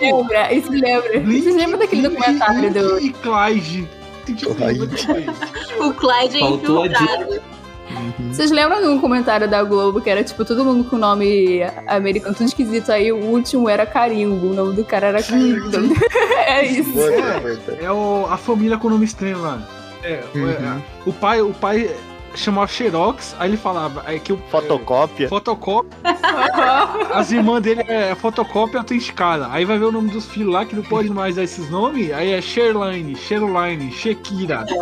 lembra, isso lembra. Vocês lembram daquele documentário do. E Clyde. Tem tipo, O Clyde é Faltou a infiltrado. Vocês lembram de um comentário da Globo que era tipo todo mundo com nome americano, tudo esquisito, aí o último era Carimbo, o nome do cara era Carimbo. é isso. É o, a família com nome estranho lá. É, Uhum. é, o pai, o pai chamava Xerox, aí ele falava aí que o Fotocópia. fotocópia. As irmãs dele é fotocópia autenticada. Aí vai ver o nome dos filhos lá que não pode mais dar esses nomes. Aí é Sherline, Sherline, Shekira.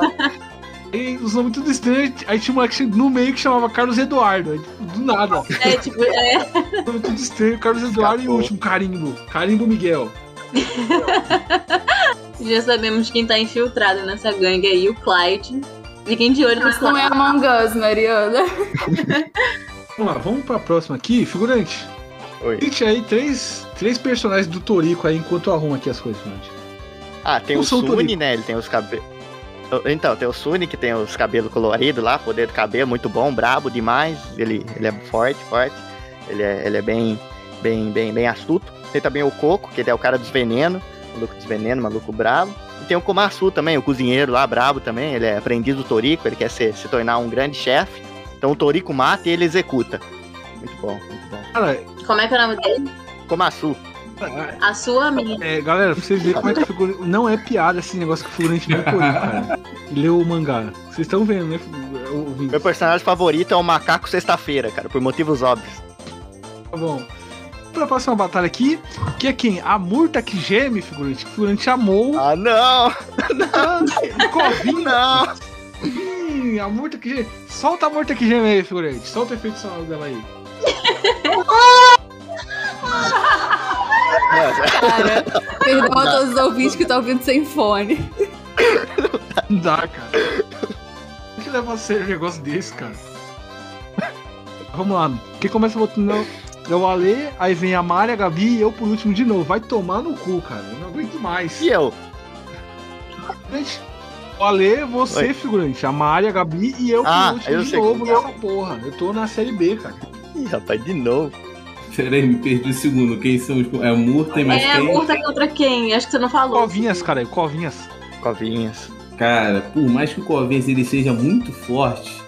Aí os nomes tudo estranhos. Aí tinha um moleque no meio que chamava Carlos Eduardo. Aí, tipo, do nada. É, tipo, é. Nome tudo estranho, Carlos Eduardo e o último, Carimbo. Carimbo Miguel. Já sabemos quem tá infiltrado nessa gangue aí, o Clyde. Fiquem de olho no não é Among Us, Mariana. Vamos lá, vamos pra próxima aqui. Figurante. Oi. Cite aí três, três personagens do Torico aí enquanto eu arrumo aqui as coisas, figurante. Ah, tem o Suni, Torico. né? Ele tem os cabelos. Então, tem o Suni que tem os cabelos coloridos lá, poder do cabelo muito bom, brabo demais. Ele, ele é forte, forte. Ele é, ele é bem, bem, bem, bem astuto. Tem também o Coco, que ele é o cara dos venenos, maluco dos venenos, maluco brabo. E tem o Komatsu também, o cozinheiro lá, brabo também. Ele é aprendiz do Torico, ele quer ser, se tornar um grande chefe. Então o Torico mata e ele executa. Muito bom, muito bom. Cara, Como é que é o nome dele? Komatsu. A sua, a minha. é, galera, pra vocês verem como é que o figurante. Não é piada esse negócio que o figurante não é cara. Leu o mangá. Vocês estão vendo, né? ouvintes? Meu personagem favorito é o Macaco Sexta-feira, cara, por motivos óbvios. Tá bom. Pra próxima batalha aqui, que é quem? A Murta que geme, figurante. Que o figurante amou. Ah, não! Não! Covinho. Não! Ih, a Murta que geme. Solta a Murta que geme aí, figurante. Solta o efeito sonoro dela aí. Cara, perdão a todos os ouvintes que estão ouvindo sem fone. Não dá, cara. Tem que levar a sério um negócio desse, cara. Vamos lá. Quem começa botando é o Ale, aí vem a Mari, a Gabi e eu por último de novo. Vai tomar no cu, cara. Eu não aguento mais. E eu? Gente, O Ale, você, Oi. figurante. A Mari, a Gabi e eu por Ah, último eu de novo é. nessa porra. Eu tô na série B, cara. Ih, rapaz, de novo. Peraí, me perdi o segundo. Quem são os. É o Murta e mais É, a quem? Murta contra quem? Acho que você não falou. Covinhas, cara. Covinhas. Covinhas. Cara, por mais que o Covinhas ele seja muito forte.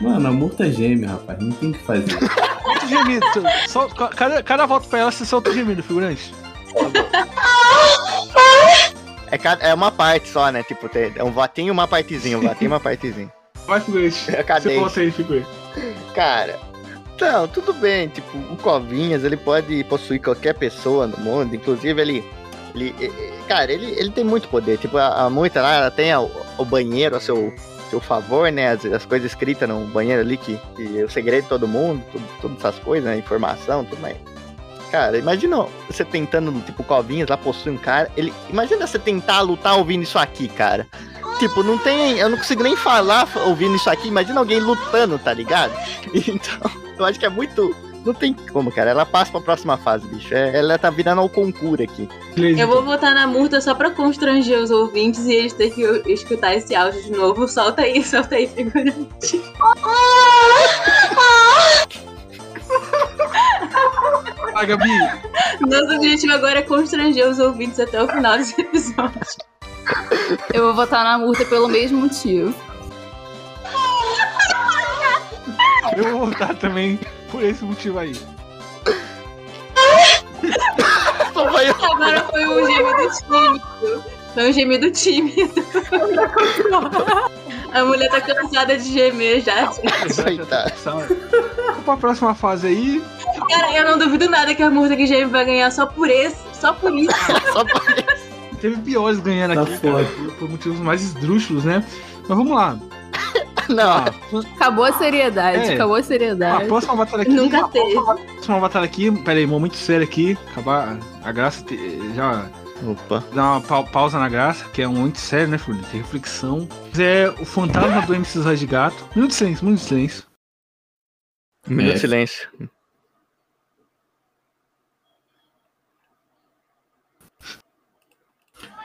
Mano, a Murta geme, rapaz. Não tem o que fazer. Solta o gemido. Ca- cada, cada volta pra ela, você solta o gemido, figurante. É, cada- é uma parte só, né? Tipo, tem- é um votinho e uma partezinha, um votinho e uma partezinha. Vai, figurante. É a Você aí, figurante. Cara, então, tudo bem. Tipo, o Covinhas, ele pode possuir qualquer pessoa no mundo. Inclusive, ele. ele cara, ele, ele tem muito poder. Tipo, a, a Muita lá, ela tem o, o banheiro a seu, seu favor, né? As, as coisas escritas no banheiro ali, que, que é o segredo de todo mundo, tudo, todas essas coisas, né? Informação, tudo mais. Cara, imagina você tentando, tipo, Covinhas lá possui um cara. Ele, imagina você tentar lutar ouvindo isso aqui, cara. Tipo, não tem. Eu não consigo nem falar ouvindo isso aqui. Imagina alguém lutando, tá ligado? Então, eu acho que é muito. Não tem como, cara. Ela passa pra próxima fase, bicho. É- ela tá virando ao concurso aqui. Eu vou votar na Murta só pra constranger os ouvintes e eles terem que escutar esse áudio de novo. Solta aí, solta aí, figurante. Vai, Gabi. Nosso objetivo agora é constranger os ouvintes até o final desse episódio. Eu vou votar na Murta pelo mesmo motivo. Eu vou voltar também por esse motivo aí. Agora foi um gemido tímido. Foi um gemido tímido. A mulher tá cansada de gemer já. Vamos pra próxima fase aí. Cara, eu não duvido nada que a Murta que geme vai ganhar só por esse. Só por isso. só por Teve piores ganhando aqui, cara, por, por motivos mais esdrúxulos, né? Mas vamos lá. Não. Acabou a seriedade, É. acabou a seriedade. A próxima batalha aqui. Nunca teve. A próxima batalha aqui, pera aí, momento sério aqui. Acabar a graça. te- Já. Opa. Dar uma pau- pausa na graça, que é um momento sério, né, Fernando? Tem reflexão. É o fantasma do MC Zóio de Gato. Minuto de silêncio, minuto de silêncio. Minuto É. de silêncio.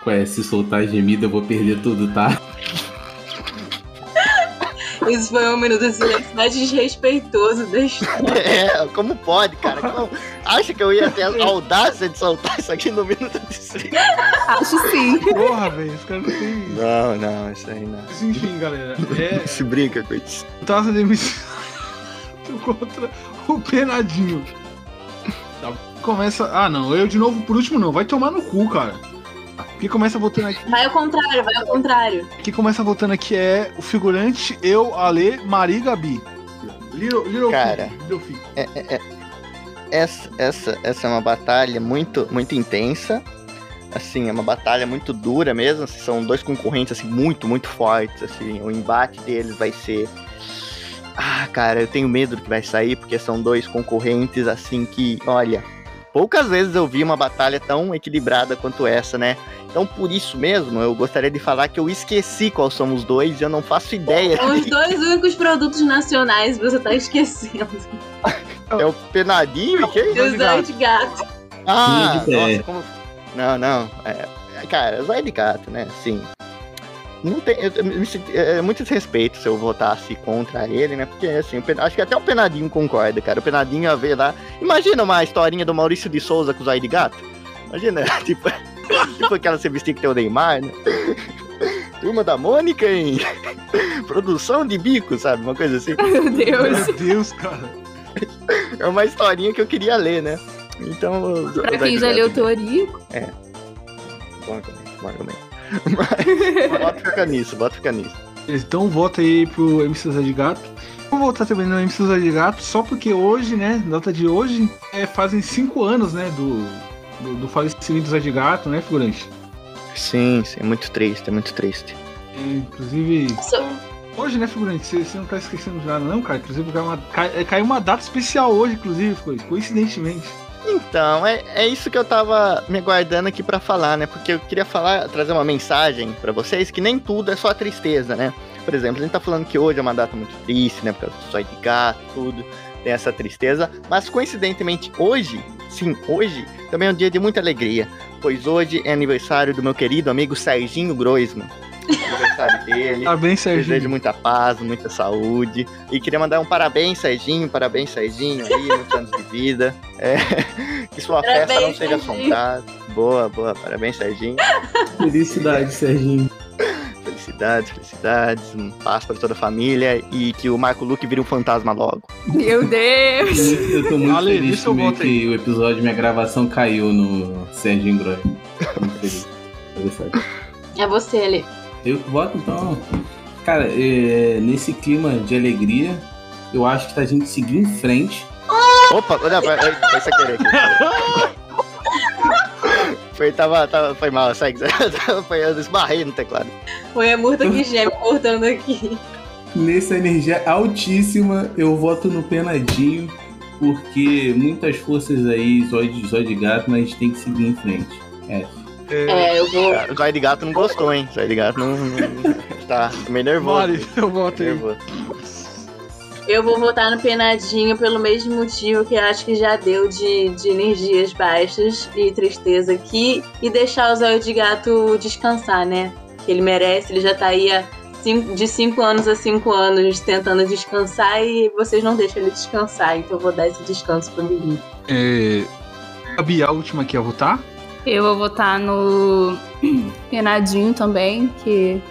Ué, se soltar gemida eu vou perder tudo, tá? Isso foi um minuto de silêncio mais desrespeitoso da história. É, como pode, cara? Como- Acha que eu ia ter a audácia de soltar isso aqui no minuto de silêncio? Acho sim. Porra, velho, os caras não tem. Não, não, isso aí não. Mas enfim, galera. É Se brinca com isso. fantasma do MC contra o Penadinho. Tá, Começa. Ah, não, eu de novo por último não. Vai tomar no cu, cara. Quem começa voltando aqui. Vai ao contrário, vai ao contrário. Quem começa voltando aqui é o figurante, eu, Ale, Mari e Gabi. Little, little Cara. Little. É, é, é. Essa, essa, essa é uma batalha muito, muito intensa. Assim, é uma batalha muito dura mesmo. assim, são dois concorrentes, assim, muito, muito fortes. Assim, o embate deles vai ser. Ah, cara, eu tenho medo do que vai sair, porque são dois concorrentes, assim, que, olha. Poucas vezes eu vi uma batalha tão equilibrada quanto essa, né? Então, por isso mesmo, eu gostaria de falar que eu esqueci quais são os dois e eu não faço ideia. Os dois únicos produtos nacionais você tá esquecendo. É o penadinho e quem? E o zóio de gato. Ah, Sim, nossa, como... Não, não. É, é, cara, zóio de gato, né? Assim. Não tem, eu, eu senti- é muito desrespeito se eu votasse contra ele, né? Porque, assim, acho que até o Penadinho concorda, cara. O Penadinho ia ver lá. Imagina uma historinha do Maurício de Souza com o zóio de gato. Imagina, tipo, tipo aquela revistinha que tem o Neymar, né? Turma da Mônica em produção de bico, sabe? Uma coisa assim. Meu Deus. Meu Deus, cara. É uma historinha que eu queria ler, né? Então. Pra quem já leu Teorico. Bom argumento, bom argumento. Mas, bota ficar nisso, bota ficar nisso. Então vota aí pro MC Zé de Gato. Vou votar também no MC Zé de Gato, só porque hoje, né, data de hoje, é, fazem cinco anos, né, do, do, do falecimento do Zé de Gato, né, figurante? Sim, sim, é muito triste, é muito triste. É, inclusive, So- hoje, né, figurante, você não tá esquecendo de nada não, cara? Inclusive, caiu uma, cai- é, caiu uma data especial hoje, inclusive, coincidentemente. Então, é, é isso que eu tava me aguardando aqui pra falar, né? Porque eu queria falar, trazer uma mensagem pra vocês que nem tudo é só tristeza, né? Por exemplo, a gente tá falando que hoje é uma data muito triste, né? Por causa do zóio de gato, tudo, tem essa tristeza. Mas coincidentemente, hoje, sim, hoje, também é um dia de muita alegria. Pois hoje é aniversário do meu querido amigo Serginho Groisman. Aniversário dele. Parabéns, Desejo Serginho. muita paz, muita saúde. E queria mandar um parabéns, Serginho. Parabéns, Serginho, aí, muitos anos de vida. É, que sua festa não Parabéns, seja assombrada. Boa, boa. Parabéns, Serginho. Felicidade, Serginho. Felicidades, felicidades. Um paz para toda a família. E que o Marco Luque vire um fantasma logo. Meu Deus. Eu tô muito Ale, feliz isso eu que o episódio, minha gravação caiu no Serginho Groy. Muito feliz. Obrigado. É você, Ale. Eu voto então. Cara, é, nesse clima de alegria, eu acho que tá a gente seguir em frente. Opa, olha, foi, foi sem querer aqui. Foi, tava, tava, foi mal, segue. Foi, eu esbarrei no teclado. Foi a murta que geme cortando aqui. Nessa energia altíssima, eu voto no Penadinho, porque muitas forças aí, zóio de, zóio de gato, mas a gente tem que seguir em frente. É. É, eu vou. O Zóio de Gato não gostou, hein? O Zóio de Gato não. não- tá meio nervoso. Vale, eu voto aí. nervoso. Eu vou votar no Penadinho pelo mesmo motivo que eu acho que já deu de, de energias baixas e tristeza aqui. E deixar o Zóio de Gato descansar, né? Que ele merece, ele já tá aí há cinco- de 5 anos a 5 anos tentando descansar e vocês não deixam ele descansar. Então eu vou dar esse descanso pro menino. É, Gabi, a última aqui a votar. Eu vou votar no Penadinho também, que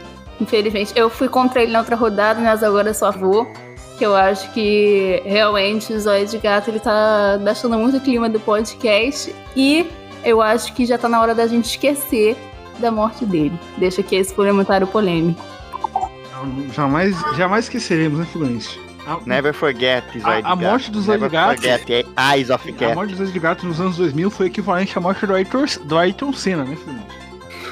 infelizmente eu fui contra ele na outra rodada, mas agora só vou. Que eu acho que realmente o Zóio de Gato ele tá deixando muito o clima do podcast. E eu acho que já tá na hora da gente esquecer da morte dele. Deixa aqui esse comentário polêmico. Jamais, jamais esqueceremos, né, figurante? A, Never forget, Zóio a Gato. morte do Zóio de Never Gato- forget Eyes of a Cat. morte dos Zóio de Gato nos anos 2000 foi equivalente à morte do Ayrton, do Ayrton Senna, né, figurante?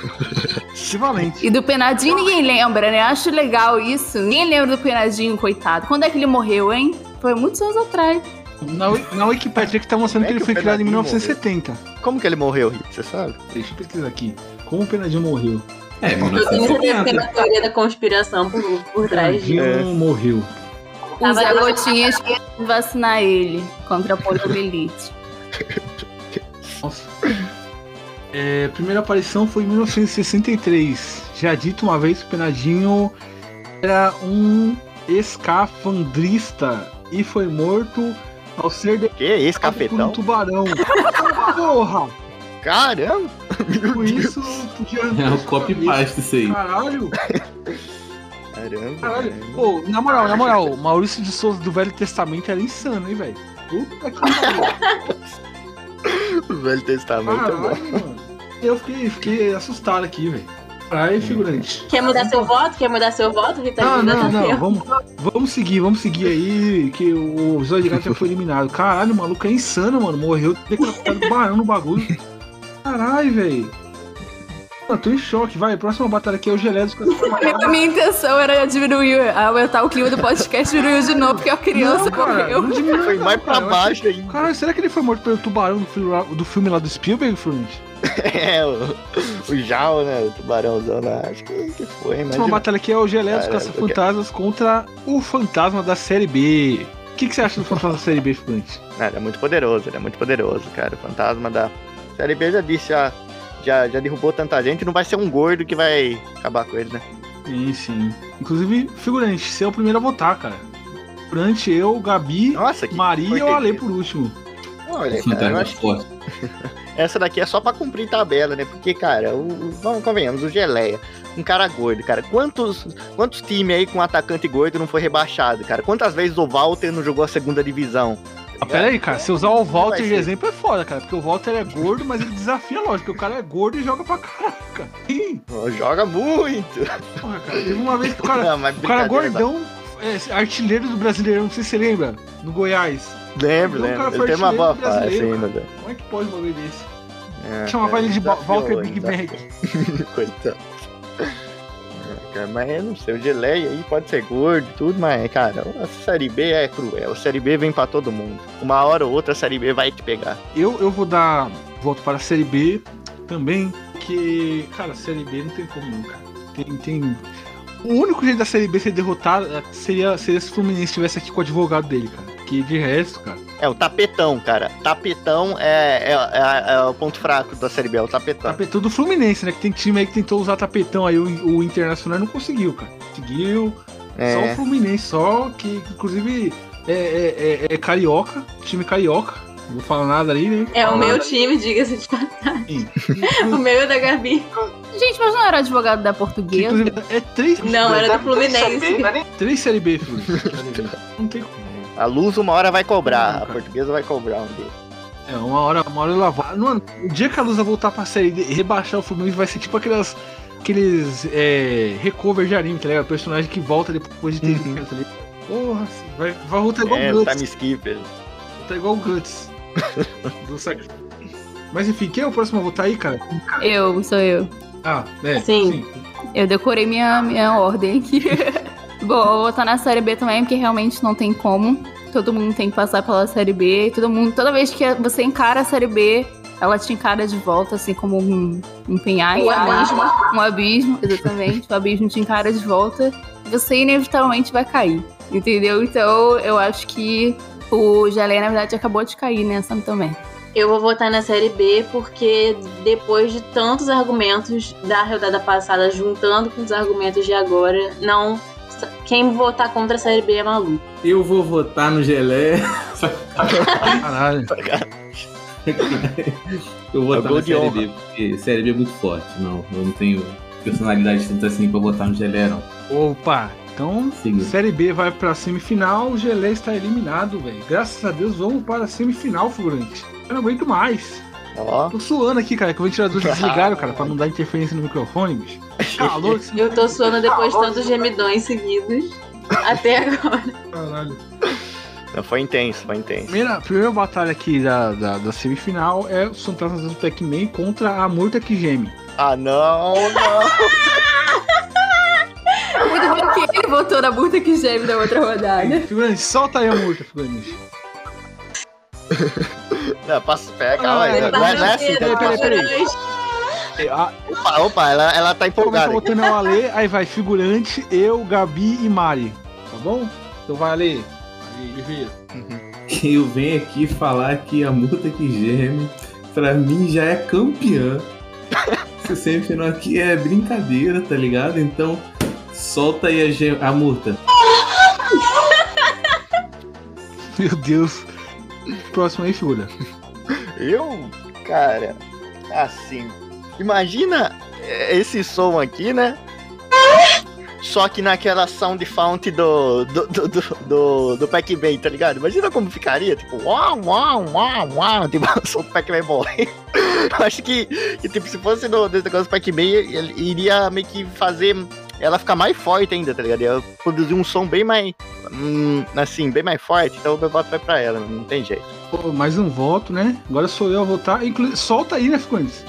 Equivalente. E do Penadinho ninguém lembra, né? Acho legal isso. Ninguém lembra do Penadinho, coitado. Quando é que ele morreu, hein? Foi muitos anos atrás. Na, na Wikipedia que tá mostrando Como que é ele que foi criado em Penadinho 1970. Como que ele morreu, Rito? Você sabe? Deixa eu pesquisar aqui. Como o Penadinho morreu? É, Eu tenho certeza que tem 1970. uma teoria da conspiração por, por trás disso. Penadinho morreu. Os Tava- garotinhas que vacinar ele contra a poliomielite. Nossa. É, primeira aparição foi em 1963. Já dito uma vez, o Penadinho era um escafandrista e foi morto ao ser Que esse derrotado por um tubarão. Porra! Caramba! Com isso, podia... É o copy paste isso aí. Caralho! Caramba. Caralho! Pô, na moral, na moral, Maurício de Souza do Velho Testamento era insano, hein, velho? Puta que pariu! O Velho Testamento é bom. Caralho, mano. Eu fiquei, fiquei assustado aqui, velho. Aí, figurante. Quer mudar seu voto? Quer mudar seu voto, Rita? Não, não, não. Vamos, vamos seguir, vamos seguir aí. Que o Zóio de Gato já foi eliminado. Caralho, o maluco é insano, mano. Morreu decapitado do barão no bagulho. Caralho, velho. Mano, tô em choque. Vai, próxima batalha aqui é o Gelé dos A minha intenção era diminuir, aumentar o clima do podcast e diminuiu de novo, porque a criança Não, cara, morreu. não diminuiu, Foi mais pra cara, baixo ainda. Caralho, será que ele foi morto pelo tubarão do filme, lá- do filme lá do Spielberg, Fluminense? É, o, o Jal, né? O tubarãozão lá. Acho que, que foi, mas. Próxima batalha aqui é o Gelé dos Caça-Fantasmas contra o Fantasma da Série B. O que, que você acha do Fantasma da Série B, Fluminense? Ele é muito poderoso, ele é muito poderoso, cara. O fantasma da Série B já disse, já, já, já derrubou tanta gente, não vai ser um gordo que vai acabar com ele, né? Sim, sim. Inclusive, figurante, você é o primeiro a votar, cara. Figurante, eu, Gabi, Nossa, Maria e o Ale por último. Olha, cara, eu Fantasma acho que essa daqui é só pra cumprir tabela, né? Porque, cara, o, o- vamos convenhamos, o Geleia, um cara gordo, cara. Quantos, quantos times aí com atacante gordo não foi rebaixado, cara? Quantas vezes o Walter não jogou a segunda divisão? Ah, pera aí, cara, se usar o Walter de exemplo é foda, cara, porque o Walter é gordo, mas ele desafia, lógico, o cara é gordo e joga pra caraca. Sim, Joga muito. porra, cara. Teve uma vez que o cara, Não, o cara gordão, é, artilheiro do Brasileirão, não sei se você lembra, no Goiás. Lembro, Então lembro. Ele teve uma boa fase brasileiro, ainda, cara. Como é que pode um bagulho desse? É, Chamava ele de Walter Big. Mac. Coitado. Cara, mas eu não sei, o Geleia aí pode ser gordo e tudo, mas, cara, a Série B é cruel. A Série B vem pra todo mundo. Uma hora ou outra a Série B vai te pegar. Eu, eu vou dar voto para a Série B também, porque, cara, a Série B não tem como não, cara. Tem, tem... O único jeito da Série B ser derrotada seria, seria se o Fluminense estivesse aqui com o advogado dele, cara. Que de resto, cara. É o tapetão, cara. Tapetão é, é, é- é o ponto fraco da Série B, é o tapetão. Tapetão do Fluminense, né? Que tem time aí que tentou usar tapetão aí, o, o Internacional não conseguiu, cara. Conseguiu. Só o É, Fluminense, só que, que, inclusive é, é, é- é carioca, time carioca. Não vou falar nada ali, né? É o meu time, diga-se de passagem. O meu é da Gabi. Gente, mas não era advogado da portuguesa? Inclusive, é três. Não, era do Fluminense. Três Série B, Fluminense. Série B. Não tem como. A luz uma hora vai cobrar. A portuguesa vai cobrar um dia. É, uma hora, uma hora ela vai. Mano, o dia que a Lusa voltar pra série e rebaixar o Fluminense vai ser tipo aquelas. Aqueles é, recover de anime, tá ligado? O personagem que volta depois de ter Uhum. tá ligado? Porra, vai, vai voltar igual É, o Guts. time skipper. Voltar igual o Guts. Do sac- Mas enfim, quem é o próximo a votar aí, cara? Eu, sou eu. Ah, é. Sim. Eu decorei minha, minha ordem aqui. Bom, eu vou votar na série B também, porque realmente não tem como. Todo mundo tem que passar pela série B. Todo mundo, toda vez que você encara a série B, ela te encara de volta, assim como um, um penhasco. Um abismo. Um abismo, exatamente. o abismo te encara de volta. E você inevitavelmente vai cair. Entendeu? Então eu acho que o Gelé, na verdade, acabou de cair nessa também. Eu vou votar na série B porque depois de tantos argumentos da rodada passada, juntando com os argumentos de agora, não. Quem votar contra a série B é maluco. Eu vou votar no Gelé. Caralho. Eu vou É votar gol na Série honra. B, porque Série B é muito forte. Não, eu não tenho personalidade tanto assim pra votar no Gelé, não. Opa, então Siga. Série B vai pra semifinal, o Gelé está eliminado, velho. Graças a Deus, vamos para a semifinal, figurante. Eu não aguento mais. Ó, Tô suando aqui, cara, que o ventilador desligaram, cara, pra não dar interferência no microfone, bicho. Calor Eu tô suando depois de tantos gemidões seguidos. Até agora. Caralho. foi intenso, foi intenso. Primeira, primeira batalha aqui da, da, da semifinal é os fantasmas do Pac-Man contra a Murta que geme. Ah, não, não. Muito bom que ele votou na multa que geme da outra rodada. Figurante, solta aí a Murta, figurante. Não, passa, pera, calma Ah, aí. Não é, não é assim, peraí, peraí, peraí. É, a- Opa, opa, ela, ela tá Começa empolgada. aqui. botando o Ale, aí vai figurante, eu, Gabi e Mari. Tá bom? Então vai, Ale. Aí, Oliveira. Eu venho aqui falar que a multa que geme, pra mim, já é campeã. Esse semifinal aqui é brincadeira, tá ligado? Então, solta aí a, a multa. Meu Deus. Próximo aí, figura. Eu, cara, assim, imagina esse som aqui, né? Só que naquela sound font do do, do, do, do, Pac-Man, tá ligado? Imagina como ficaria, tipo, uau, uau, uau, uau, tipo, o Pac-Man morrendo. Eu acho que, que, tipo, se fosse no, desse negócio do Pac-Man, ele iria meio que fazer ela ficar mais forte ainda, tá ligado? Ia produzir um som bem mais, hum, assim, bem mais forte, então o meu voto vai pra ela, não tem jeito. Pô, mais um voto, né? Agora sou eu a votar. Inclu solta aí, né, Figurantes?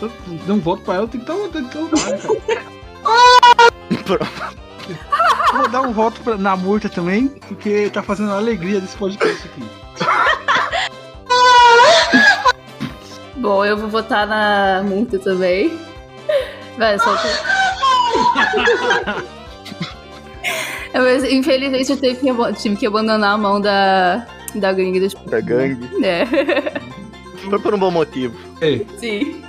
Deu um voto pra ela, tem que dar um. Tem que dar um Vou dar um voto pra, na Murta também, porque tá fazendo a alegria desse podcast aqui. Bom, eu vou votar na Murta também. Vai, solta. Eu, infelizmente eu tive que, tive que abandonar a mão da, da gangue dos Da gangue. É. Foi por um bom motivo. É. Sim.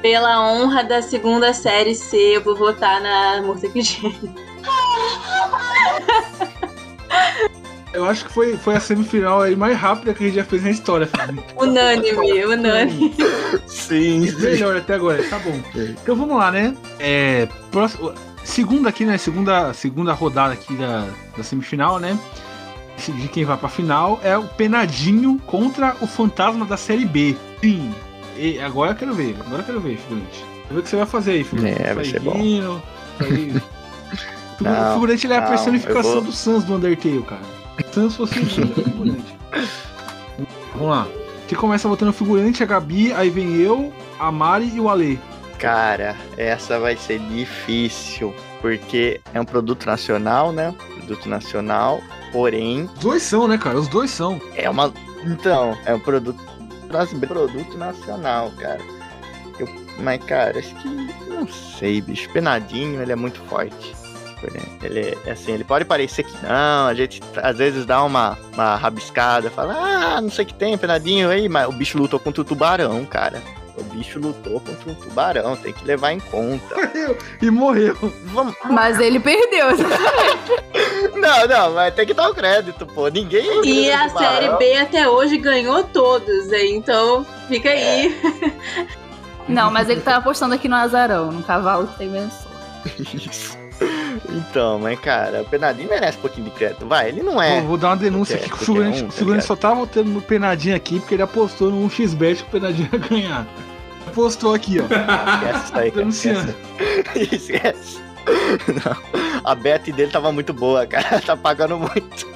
Pela honra da segunda série C, eu vou votar na Murta Gene. Eu acho que foi, foi a semifinal aí mais rápida que a gente já fez na história, Felipe. Unânime, unânime. Sim. Melhor até agora, tá bom. Então vamos lá, né? É, próximo, segunda aqui, né? Segunda, segunda rodada aqui da, da semifinal, né? De quem vai pra final é o Penadinho contra o Fantasma da Série B. Sim. E agora eu quero ver, agora eu quero ver, figurante. Quero ver o que você vai fazer aí, figurante. É, vai ser bom. vai- O Não, figurante ele é a não, personificação eu vou- do Sans do Undertale, cara. Sans fosse o figurante. Vamos lá. Quem começa votando o figurante, a Gabi, aí vem eu, a Mari e o Ale. Cara, essa vai ser difícil, porque é um produto nacional, né? Produto nacional, porém, Os dois são, né, cara? Os dois são. é uma. Então, é um produto. Produto nacional, cara. Eu- mas, cara, acho que. Não sei, bicho. Penadinho, ele é muito forte. Tipo, Ele, ele é assim, ele pode parecer que não, a gente às vezes dá uma, uma rabiscada, fala, ah, não sei o que tem, penadinho aí, mas o bicho lutou contra o tubarão, cara. O bicho lutou contra um tubarão, tem que levar em conta. E morreu. Vamos... Mas ele perdeu. Não, não, mas tem que dar o crédito, pô. Ninguém. E a série B até hoje ganhou todos, hein? então fica aí. Não, mas ele tá apostando aqui no azarão, no cavalo que tem menos sorte. Isso. Então, mas cara, o Penadinho merece um pouquinho de crédito. Vai, ele não é. Vou, vou dar uma denúncia aqui que o figurante, um, tá só tá votando no Penadinho aqui porque ele apostou no 1xbet que o Penadinho ia ganhar. Apostou aqui, ó. Esquece isso aí. Denunciando. Esquece. Esquece. Não. A bet dele tava muito boa, cara. Tá pagando muito.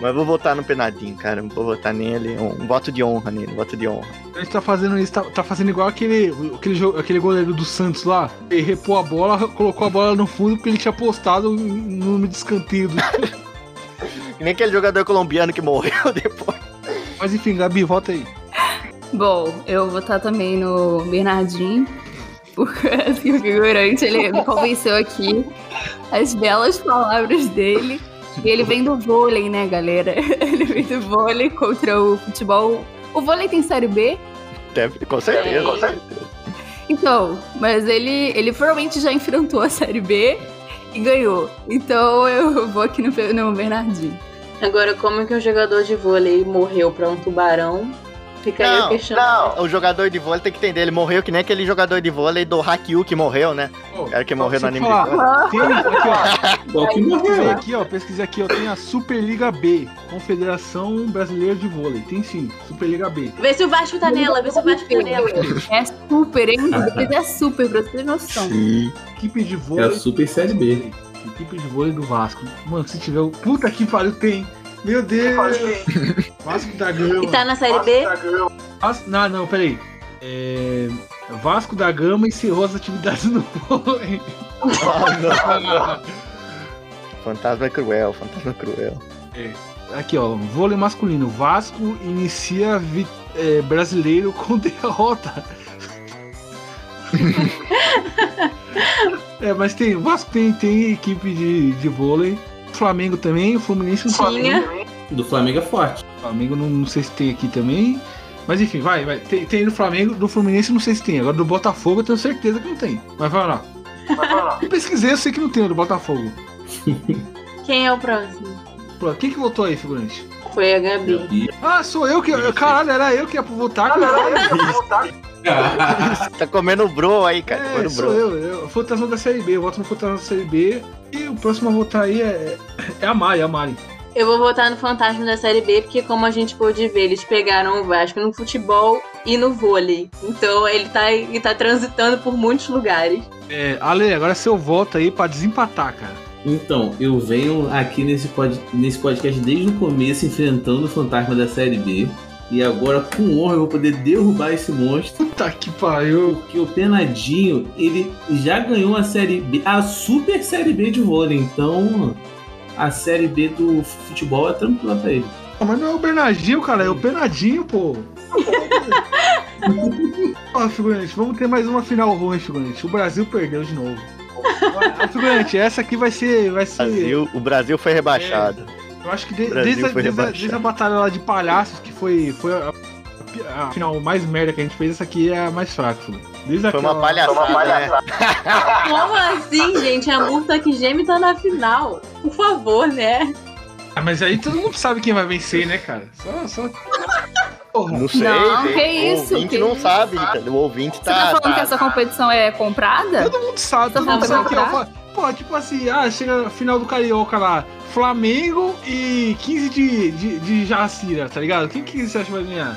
Mas vou votar no Penadinho, cara. Não vou votar nele. Um, um voto de honra nele, um voto de honra. A gente tá fazendo isso, tá, tá fazendo igual aquele, aquele, jo- aquele goleiro do Santos lá. Ele repôs a bola, colocou a bola no fundo porque ele tinha apostado no número de escanteio. do- nem aquele jogador colombiano que morreu depois. Mas enfim, Gabi, volta aí. Bom, eu vou votar também no Bernardinho, porque assim, o figurante ele me convenceu aqui. As belas palavras dele. E ele vem do vôlei, né, galera? Ele vem do vôlei contra o futebol. O vôlei tem série B? Deve, com certeza, com certeza. Então, mas ele, ele provavelmente já enfrentou a série B e ganhou. Então eu vou aqui no, no Bernardinho. Agora, como que um jogador de vôlei morreu pra um tubarão? Fica aí a Não, questão. não, o jogador de vôlei tem que entender. Ele morreu que nem aquele jogador de vôlei do Hakyu que morreu, né? O cara que morreu no anime falar. Tem aqui, ó. Qual que morreu? aqui, ó. Pesquisei aqui, ó. Tem a Superliga B, Confederação Brasileira de Vôlei. Tem sim, Superliga B. Vê se o Vasco tá nela, vê se o Vasco tá nela. É super, hein? É super, pra você ter noção. Sim. Equipe de É vôlei. a Super Série B. Equipe de vôlei do Vasco. Mano, se tiver o. Puta que pariu, tem. Meu Deus! Vasco da Gama. E tá na série B? Vas- Não, não, peraí. É... Vasco da Gama encerrou as atividades no vôlei. Fantasma é cruel, fantasma é cruel. Aqui, ó. Vôlei masculino. Vasco inicia vi- é, brasileiro com derrota. é, mas tem. Vasco tem, tem equipe de, de vôlei. Flamengo também, o Fluminense não Tinha. Do Flamengo é forte. Flamengo não, não sei se tem aqui também. Mas enfim, vai, vai. Tem, tem do Flamengo, do Fluminense não sei se tem. Agora do Botafogo eu tenho certeza que não tem. Mas vai lá. Eu pesquisei, eu sei que não tem o do Botafogo. Quem é o próximo? Pô, Quem que votou aí, figurante? Foi a Gabi. Ah, sou eu que. Caralho, era eu que ia votar. Tá comendo bro aí, cara. É, comendo sou bro. eu, eu. Fantasma da série B. Eu voto no Fantasma da série B. E o próximo a votar aí é, é a Mari, a Mari. Eu vou votar no Fantasma da Série B, porque como a gente pôde ver, eles pegaram o Vasco no futebol e no vôlei. Então ele tá, ele tá transitando por muitos lugares. É, Ale, agora é seu voto aí pra desempatar, cara. Então, eu venho aqui nesse, pod, nesse podcast desde o começo enfrentando o fantasma da série B. E agora, com honra, eu vou poder derrubar esse monstro. Puta que pariu. Porque o Penadinho, ele já ganhou a série B, a super série B de vôlei. Então, a série B do futebol é tranquila pra ele. Mas não é o Bernardinho, cara, é o Penadinho, pô. Ó, figurante, vamos ter mais uma final ruim, figurante. O Brasil perdeu de novo. Ó, figurante, essa aqui vai ser. Vai ser Brasil, o Brasil foi rebaixado. Eu acho que de- desde, a, desde, a, desde a batalha lá de palhaços, que foi, foi a, a final mais merda que a gente fez, essa aqui é a mais fraca. Desde Foi uma aquela- palhaçada, né? Como assim, gente? A Murta que geme tá na final. Por favor, né? Ah, mas aí todo mundo sabe quem vai vencer, né, cara? Só. só... Porra. Não sei. Não, tem- que isso, O ouvinte que não isso. sabe, Rita. O ouvinte Você tá. tá falando tá- que essa competição é comprada? Todo mundo sabe, todo Tá mundo sabe que falando eu falo. Pô, tipo assim, ah, chega a final do Carioca lá, Flamengo e 15 de, de, de Jacira, tá ligado? Quem que você acha que vai ganhar?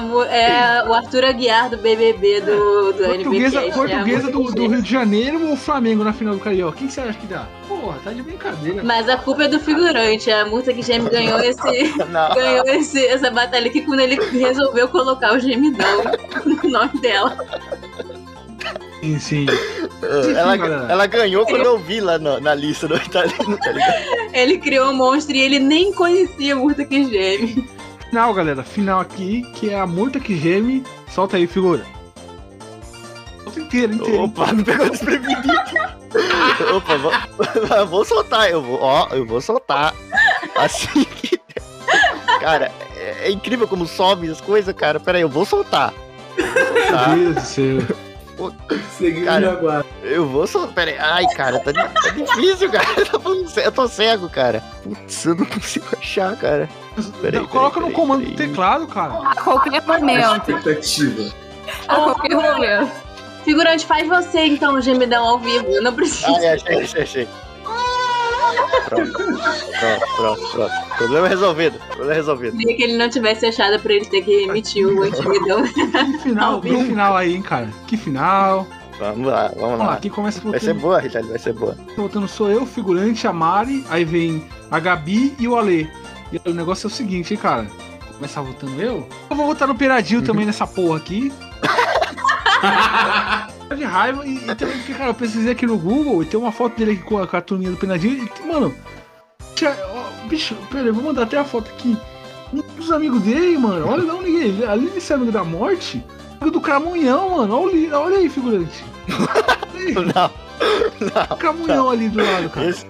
Mu- É o Arthur Aguiar do BBB do, do Portuguesa, NBcast, portuguesa é do, do Rio de Janeiro ou Flamengo na final do Carioca? Quem que você acha que dá? Porra, tá de brincadeira. Mas a culpa é do figurante. A Murta que geme ganhou esse. Não. ganhou esse, essa batalha aqui quando ele resolveu colocar o gemidão no nome dela. Sim, sim. Ela, galera. ela ganhou quando eu vi lá na, na lista do italiano, tá ligado? Ele criou um monstro e ele nem conhecia a Murta que geme. Final, galera. Final aqui, que é a multa que geme. Solta aí, figura. Solta inteiro, inteiro. Opa, me pegou desprevenido. Opa, vou, vou soltar, eu vou, ó, eu vou soltar. Assim que. Cara, é, é incrível como sobe as coisas, cara. Pera aí, eu vou soltar. Meu Deus do céu. Seguiu Cara, o Jaguar. Eu vou soltar. Pera aí. Ai, cara, tá, tá difícil, cara. Eu tô, falando sé- eu tô cego, cara. Putz, eu não consigo achar, cara. Peraí, Não, Coloca no comando do teclado, cara. A qualquer momento. Expectativa. A qualquer momento. Figurante, faz você então gemidão ao vivo. Eu não preciso. Ai, achei, achei, achei. Pronto, pronto, pronto, pronto. Problema resolvido. Problema resolvido. Queria que ele não tivesse achado pra ele ter que emitir o gemidão. Que final, que final aí, hein, cara. Que final. Vamos lá, vamos Vamos lá, lá. aqui começa Vai ser boa, Richard, vai ser boa. votando sou eu, figurante, a Mari, aí vem a Gabi e o Ale. E o negócio é o seguinte, hein, cara. Vou Começar votando eu? Eu vou votar no Peradinho também nessa porra aqui. De raiva e, e também porque, cara, eu pesquisei aqui no Google e tem uma foto dele aqui com a, com a turminha do Penadinho e, mano, tia- ó, bicho, pera, eu vou mandar até a foto aqui. Um dos amigos dele, mano, olha lá onde ele, ali nesse amigo da morte, amigo do Cramunhão, mano, olha, olha aí, figurante. Olha aí, Não, o Cramunhão ali do lado, cara. esse,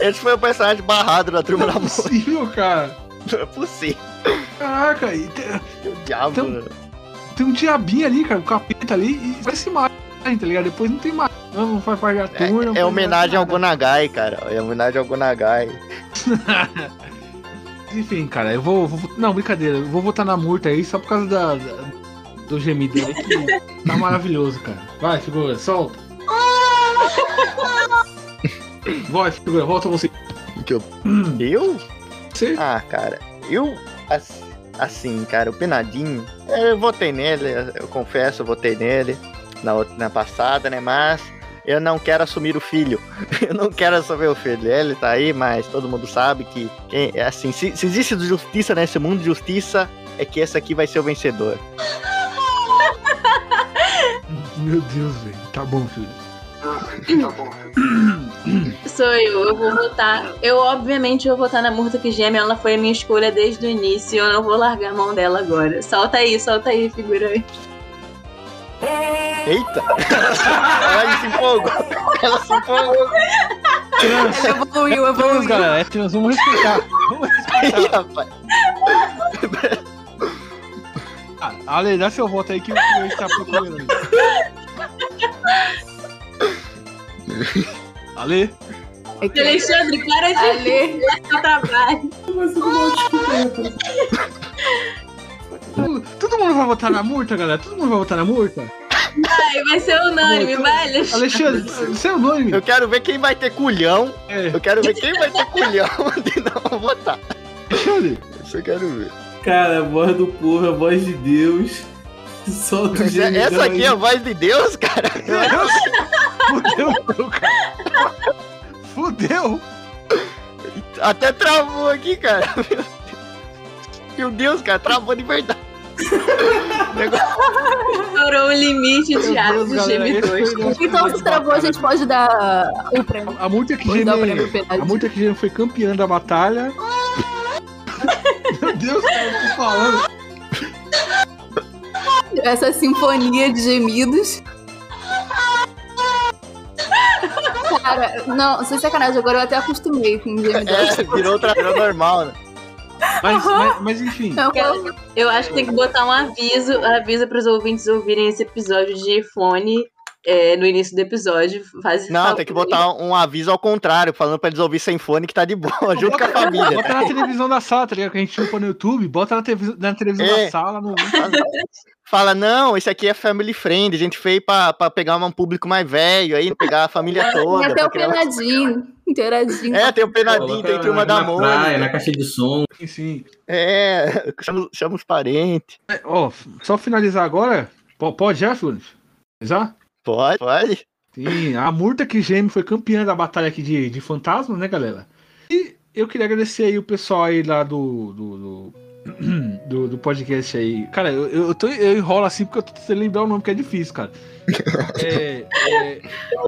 esse foi o personagem barrado da turma Não da é morte. possível, cara. Não é possível. Caraca, e tem, O diabo. Então- né? tem um diabinho ali, cara, um capeta ali, e vai se imagem, tá ligado? Depois não tem mais. Não, não faz parte da turma. não É, é homenagem ao. Gonagai, cara. É homenagem ao Gonagai. Enfim, cara, eu vou, vou- Não, brincadeira, eu vou votar na multa aí só por causa da, da- do gemido aí que tá maravilhoso, cara. Vai, figura, solta. Vai, figura, volta você. Que eu- Eu? Você? Ah, cara, eu. as- Assim, cara, o Penadinho. Eu votei nele, eu confesso, eu votei nele na, outra- na passada, né? Mas eu não quero assumir o filho. Eu não quero assumir o filho. Ele tá aí, mas todo mundo sabe que. quem- é assim, se, se existe justiça nesse mundo de justiça, é que esse aqui vai ser o vencedor. Meu Deus, velho. Tá bom, filho. Sou eu, eu vou votar. Eu, obviamente, vou votar na Murta que geme. Ela foi a minha escolha desde o início. Eu não vou largar a mão dela agora. Solta aí, solta aí, figurante. Eita! Ela se empolgou! Ela se empolgou! Ele evoluiu, Trans, evoluiu. galera, é trans, vamos respeitar. Vamos respeitar. Ih, rapaz. Ah, Ale, dá seu voto aí que o figurante tá procurando. Ale? É Alexandre, para de Ale. seu trabalho. Todo, todo mundo vai votar na multa, galera? Todo mundo vai votar na multa? Vai, vai ser unânime, vai, Alexandre. Alexandre, seu nome. Eu quero ver quem vai ter culhão. É, Eu quero ver quem vai ter culhão de não votar. Alexandre. Isso eu quero ver. Cara, a voz do povo, a voz de Deus. Solta o Mas é- Essa aqui é a voz de Deus, cara. Fudeu, meu, cara. Deu? Até travou aqui, cara. Meu Deus, cara, travou de verdade. Estourou o limite de áudio do galera, esse gemidores. foi o nosso Então, se travou, a gente pode dar o prêmio. A Multa que o penalti. a Multa que Gene foi campeã da batalha. Meu Deus, cara, eu tô falando. Essa sinfonia de gemidos. Cara, não, sem sacanagem, agora eu até acostumei com gemidos. É, virou outra normal, né? Mas, mas, mas enfim. Cara, eu acho que tem que botar um aviso, aviso para os ouvintes ouvirem esse episódio de fone é, no início do episódio. Faz Não, tem que botar um aviso ao contrário, falando pra eles ouvir sem fone que tá de boa, junto com a família. Bota na televisão da sala, tá ligado? Que a gente chupa no YouTube, bota na, televisão- na televisão É. da sala. No... Fala, não, esse aqui é family friend, a gente fez pra, pra pegar um público mais velho aí, pegar a família Tem toda. até pra o penadinho, interagindo. É, tem o penadinho, tem turma da praia, Mônica. na caixa de som. Sim. É, chama, chama os parentes. É, Ó, só finalizar agora. Po- Pode já, Figurante? Finalizar? Pode, pode. Sim, a Murta que geme foi campeã da batalha aqui de, de fantasmas, né, galera? E eu queria agradecer aí o pessoal aí lá do. do, do, do- do podcast aí. Cara, eu, eu, tô, eu enrolo assim porque eu tô tentando lembrar o nome, que é difícil, cara. É, é,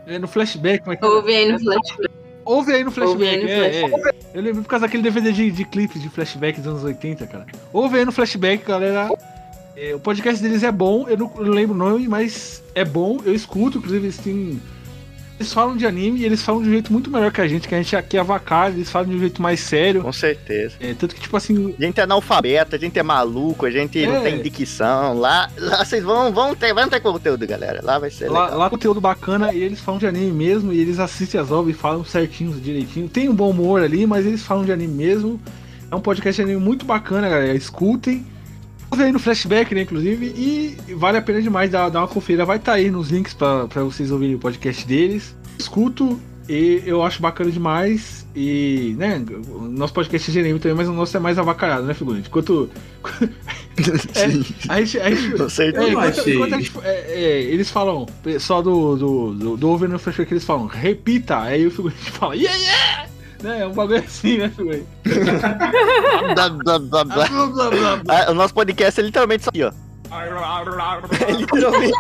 é no flashback, como é que é? Ouve aí no flashback. Ouve aí no flashback. Aí no é, flashback. é. Eu lembro por causa daquele DVD de, de clipes de flashback dos anos 80, cara. Ouve aí no flashback, galera. É, o podcast deles é bom, eu não, eu não lembro o nome, mas é bom, eu escuto, inclusive eles têm. Eles falam de anime e eles falam de um jeito muito melhor que a gente, que a gente aqui é avacalho, eles falam de um jeito mais sério. Com certeza. É, tanto que, tipo assim, A gente é analfabeto, a gente é maluco, a gente não É. tem dicção. Lá, lá vocês vão, vão, ter, vão ter conteúdo, galera. Lá vai ser lá, legal. lá conteúdo bacana e eles falam de anime mesmo, e eles assistem as obras e falam certinho, direitinho. Tem um bom humor ali, mas eles falam de anime mesmo. É um podcast de anime muito bacana, galera. Escutem. Aí no flashback, né, inclusive, e vale a pena demais dar, dar uma conferida. Vai estar aí nos links pra, pra vocês ouvirem o podcast deles. Escuto e eu acho bacana demais. E, né, o nosso podcast é anime também, mas o nosso é mais avacalhado, né, figurante? Enquanto. é, a gente, a gente, Com certeza. é, Eu enquanto- achei. enquanto a gente- é, é, eles falam, só do, do, do, do Over no Flashback, eles falam, repita. Aí o figurante fala, yeah, yeah! Né? É um bagulho assim, né, blá. Ah, o nosso podcast é literalmente isso aqui, ó. É literalmente.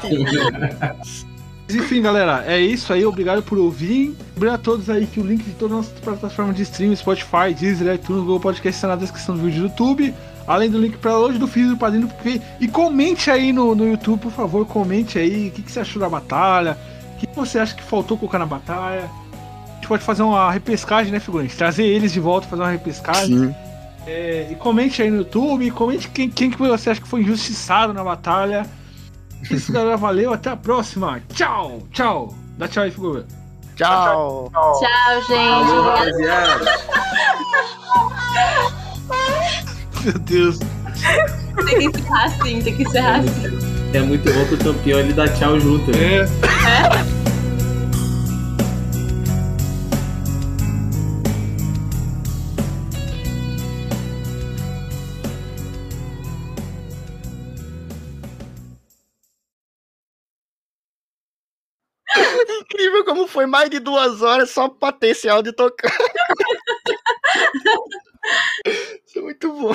Mas enfim, galera, é isso aí. Obrigado por ouvir. Lembrar a todos aí que o link de todas as nossas plataformas de streaming, Spotify, Deezer, iTunes, Google Podcast está na descrição do vídeo do YouTube. Além do link para hoje do Fiz do Padrinho. porque- E comente aí no, no YouTube, por favor. Comente aí o que, que você achou da batalha. O que você acha que faltou colocar na batalha. Gente pode fazer uma repescagem, né, figurante? Trazer eles de volta, fazer uma repescagem. Sim. É, e comente aí no YouTube, comente quem, quem que você acha que foi injustiçado na batalha. Isso, galera, valeu, até a próxima. Tchau, tchau. Dá tchau aí, figura. Tchau. Tchau, gente. Falou, Obrigada. rapaziada. Meu Deus. Tem que encerrar assim, tem que encerrar assim. É muito bom que o campeão ele dá tchau junto. Né? É. Incrível foi mais de duas horas só pra ter esse áudio tocando. Isso é muito bom.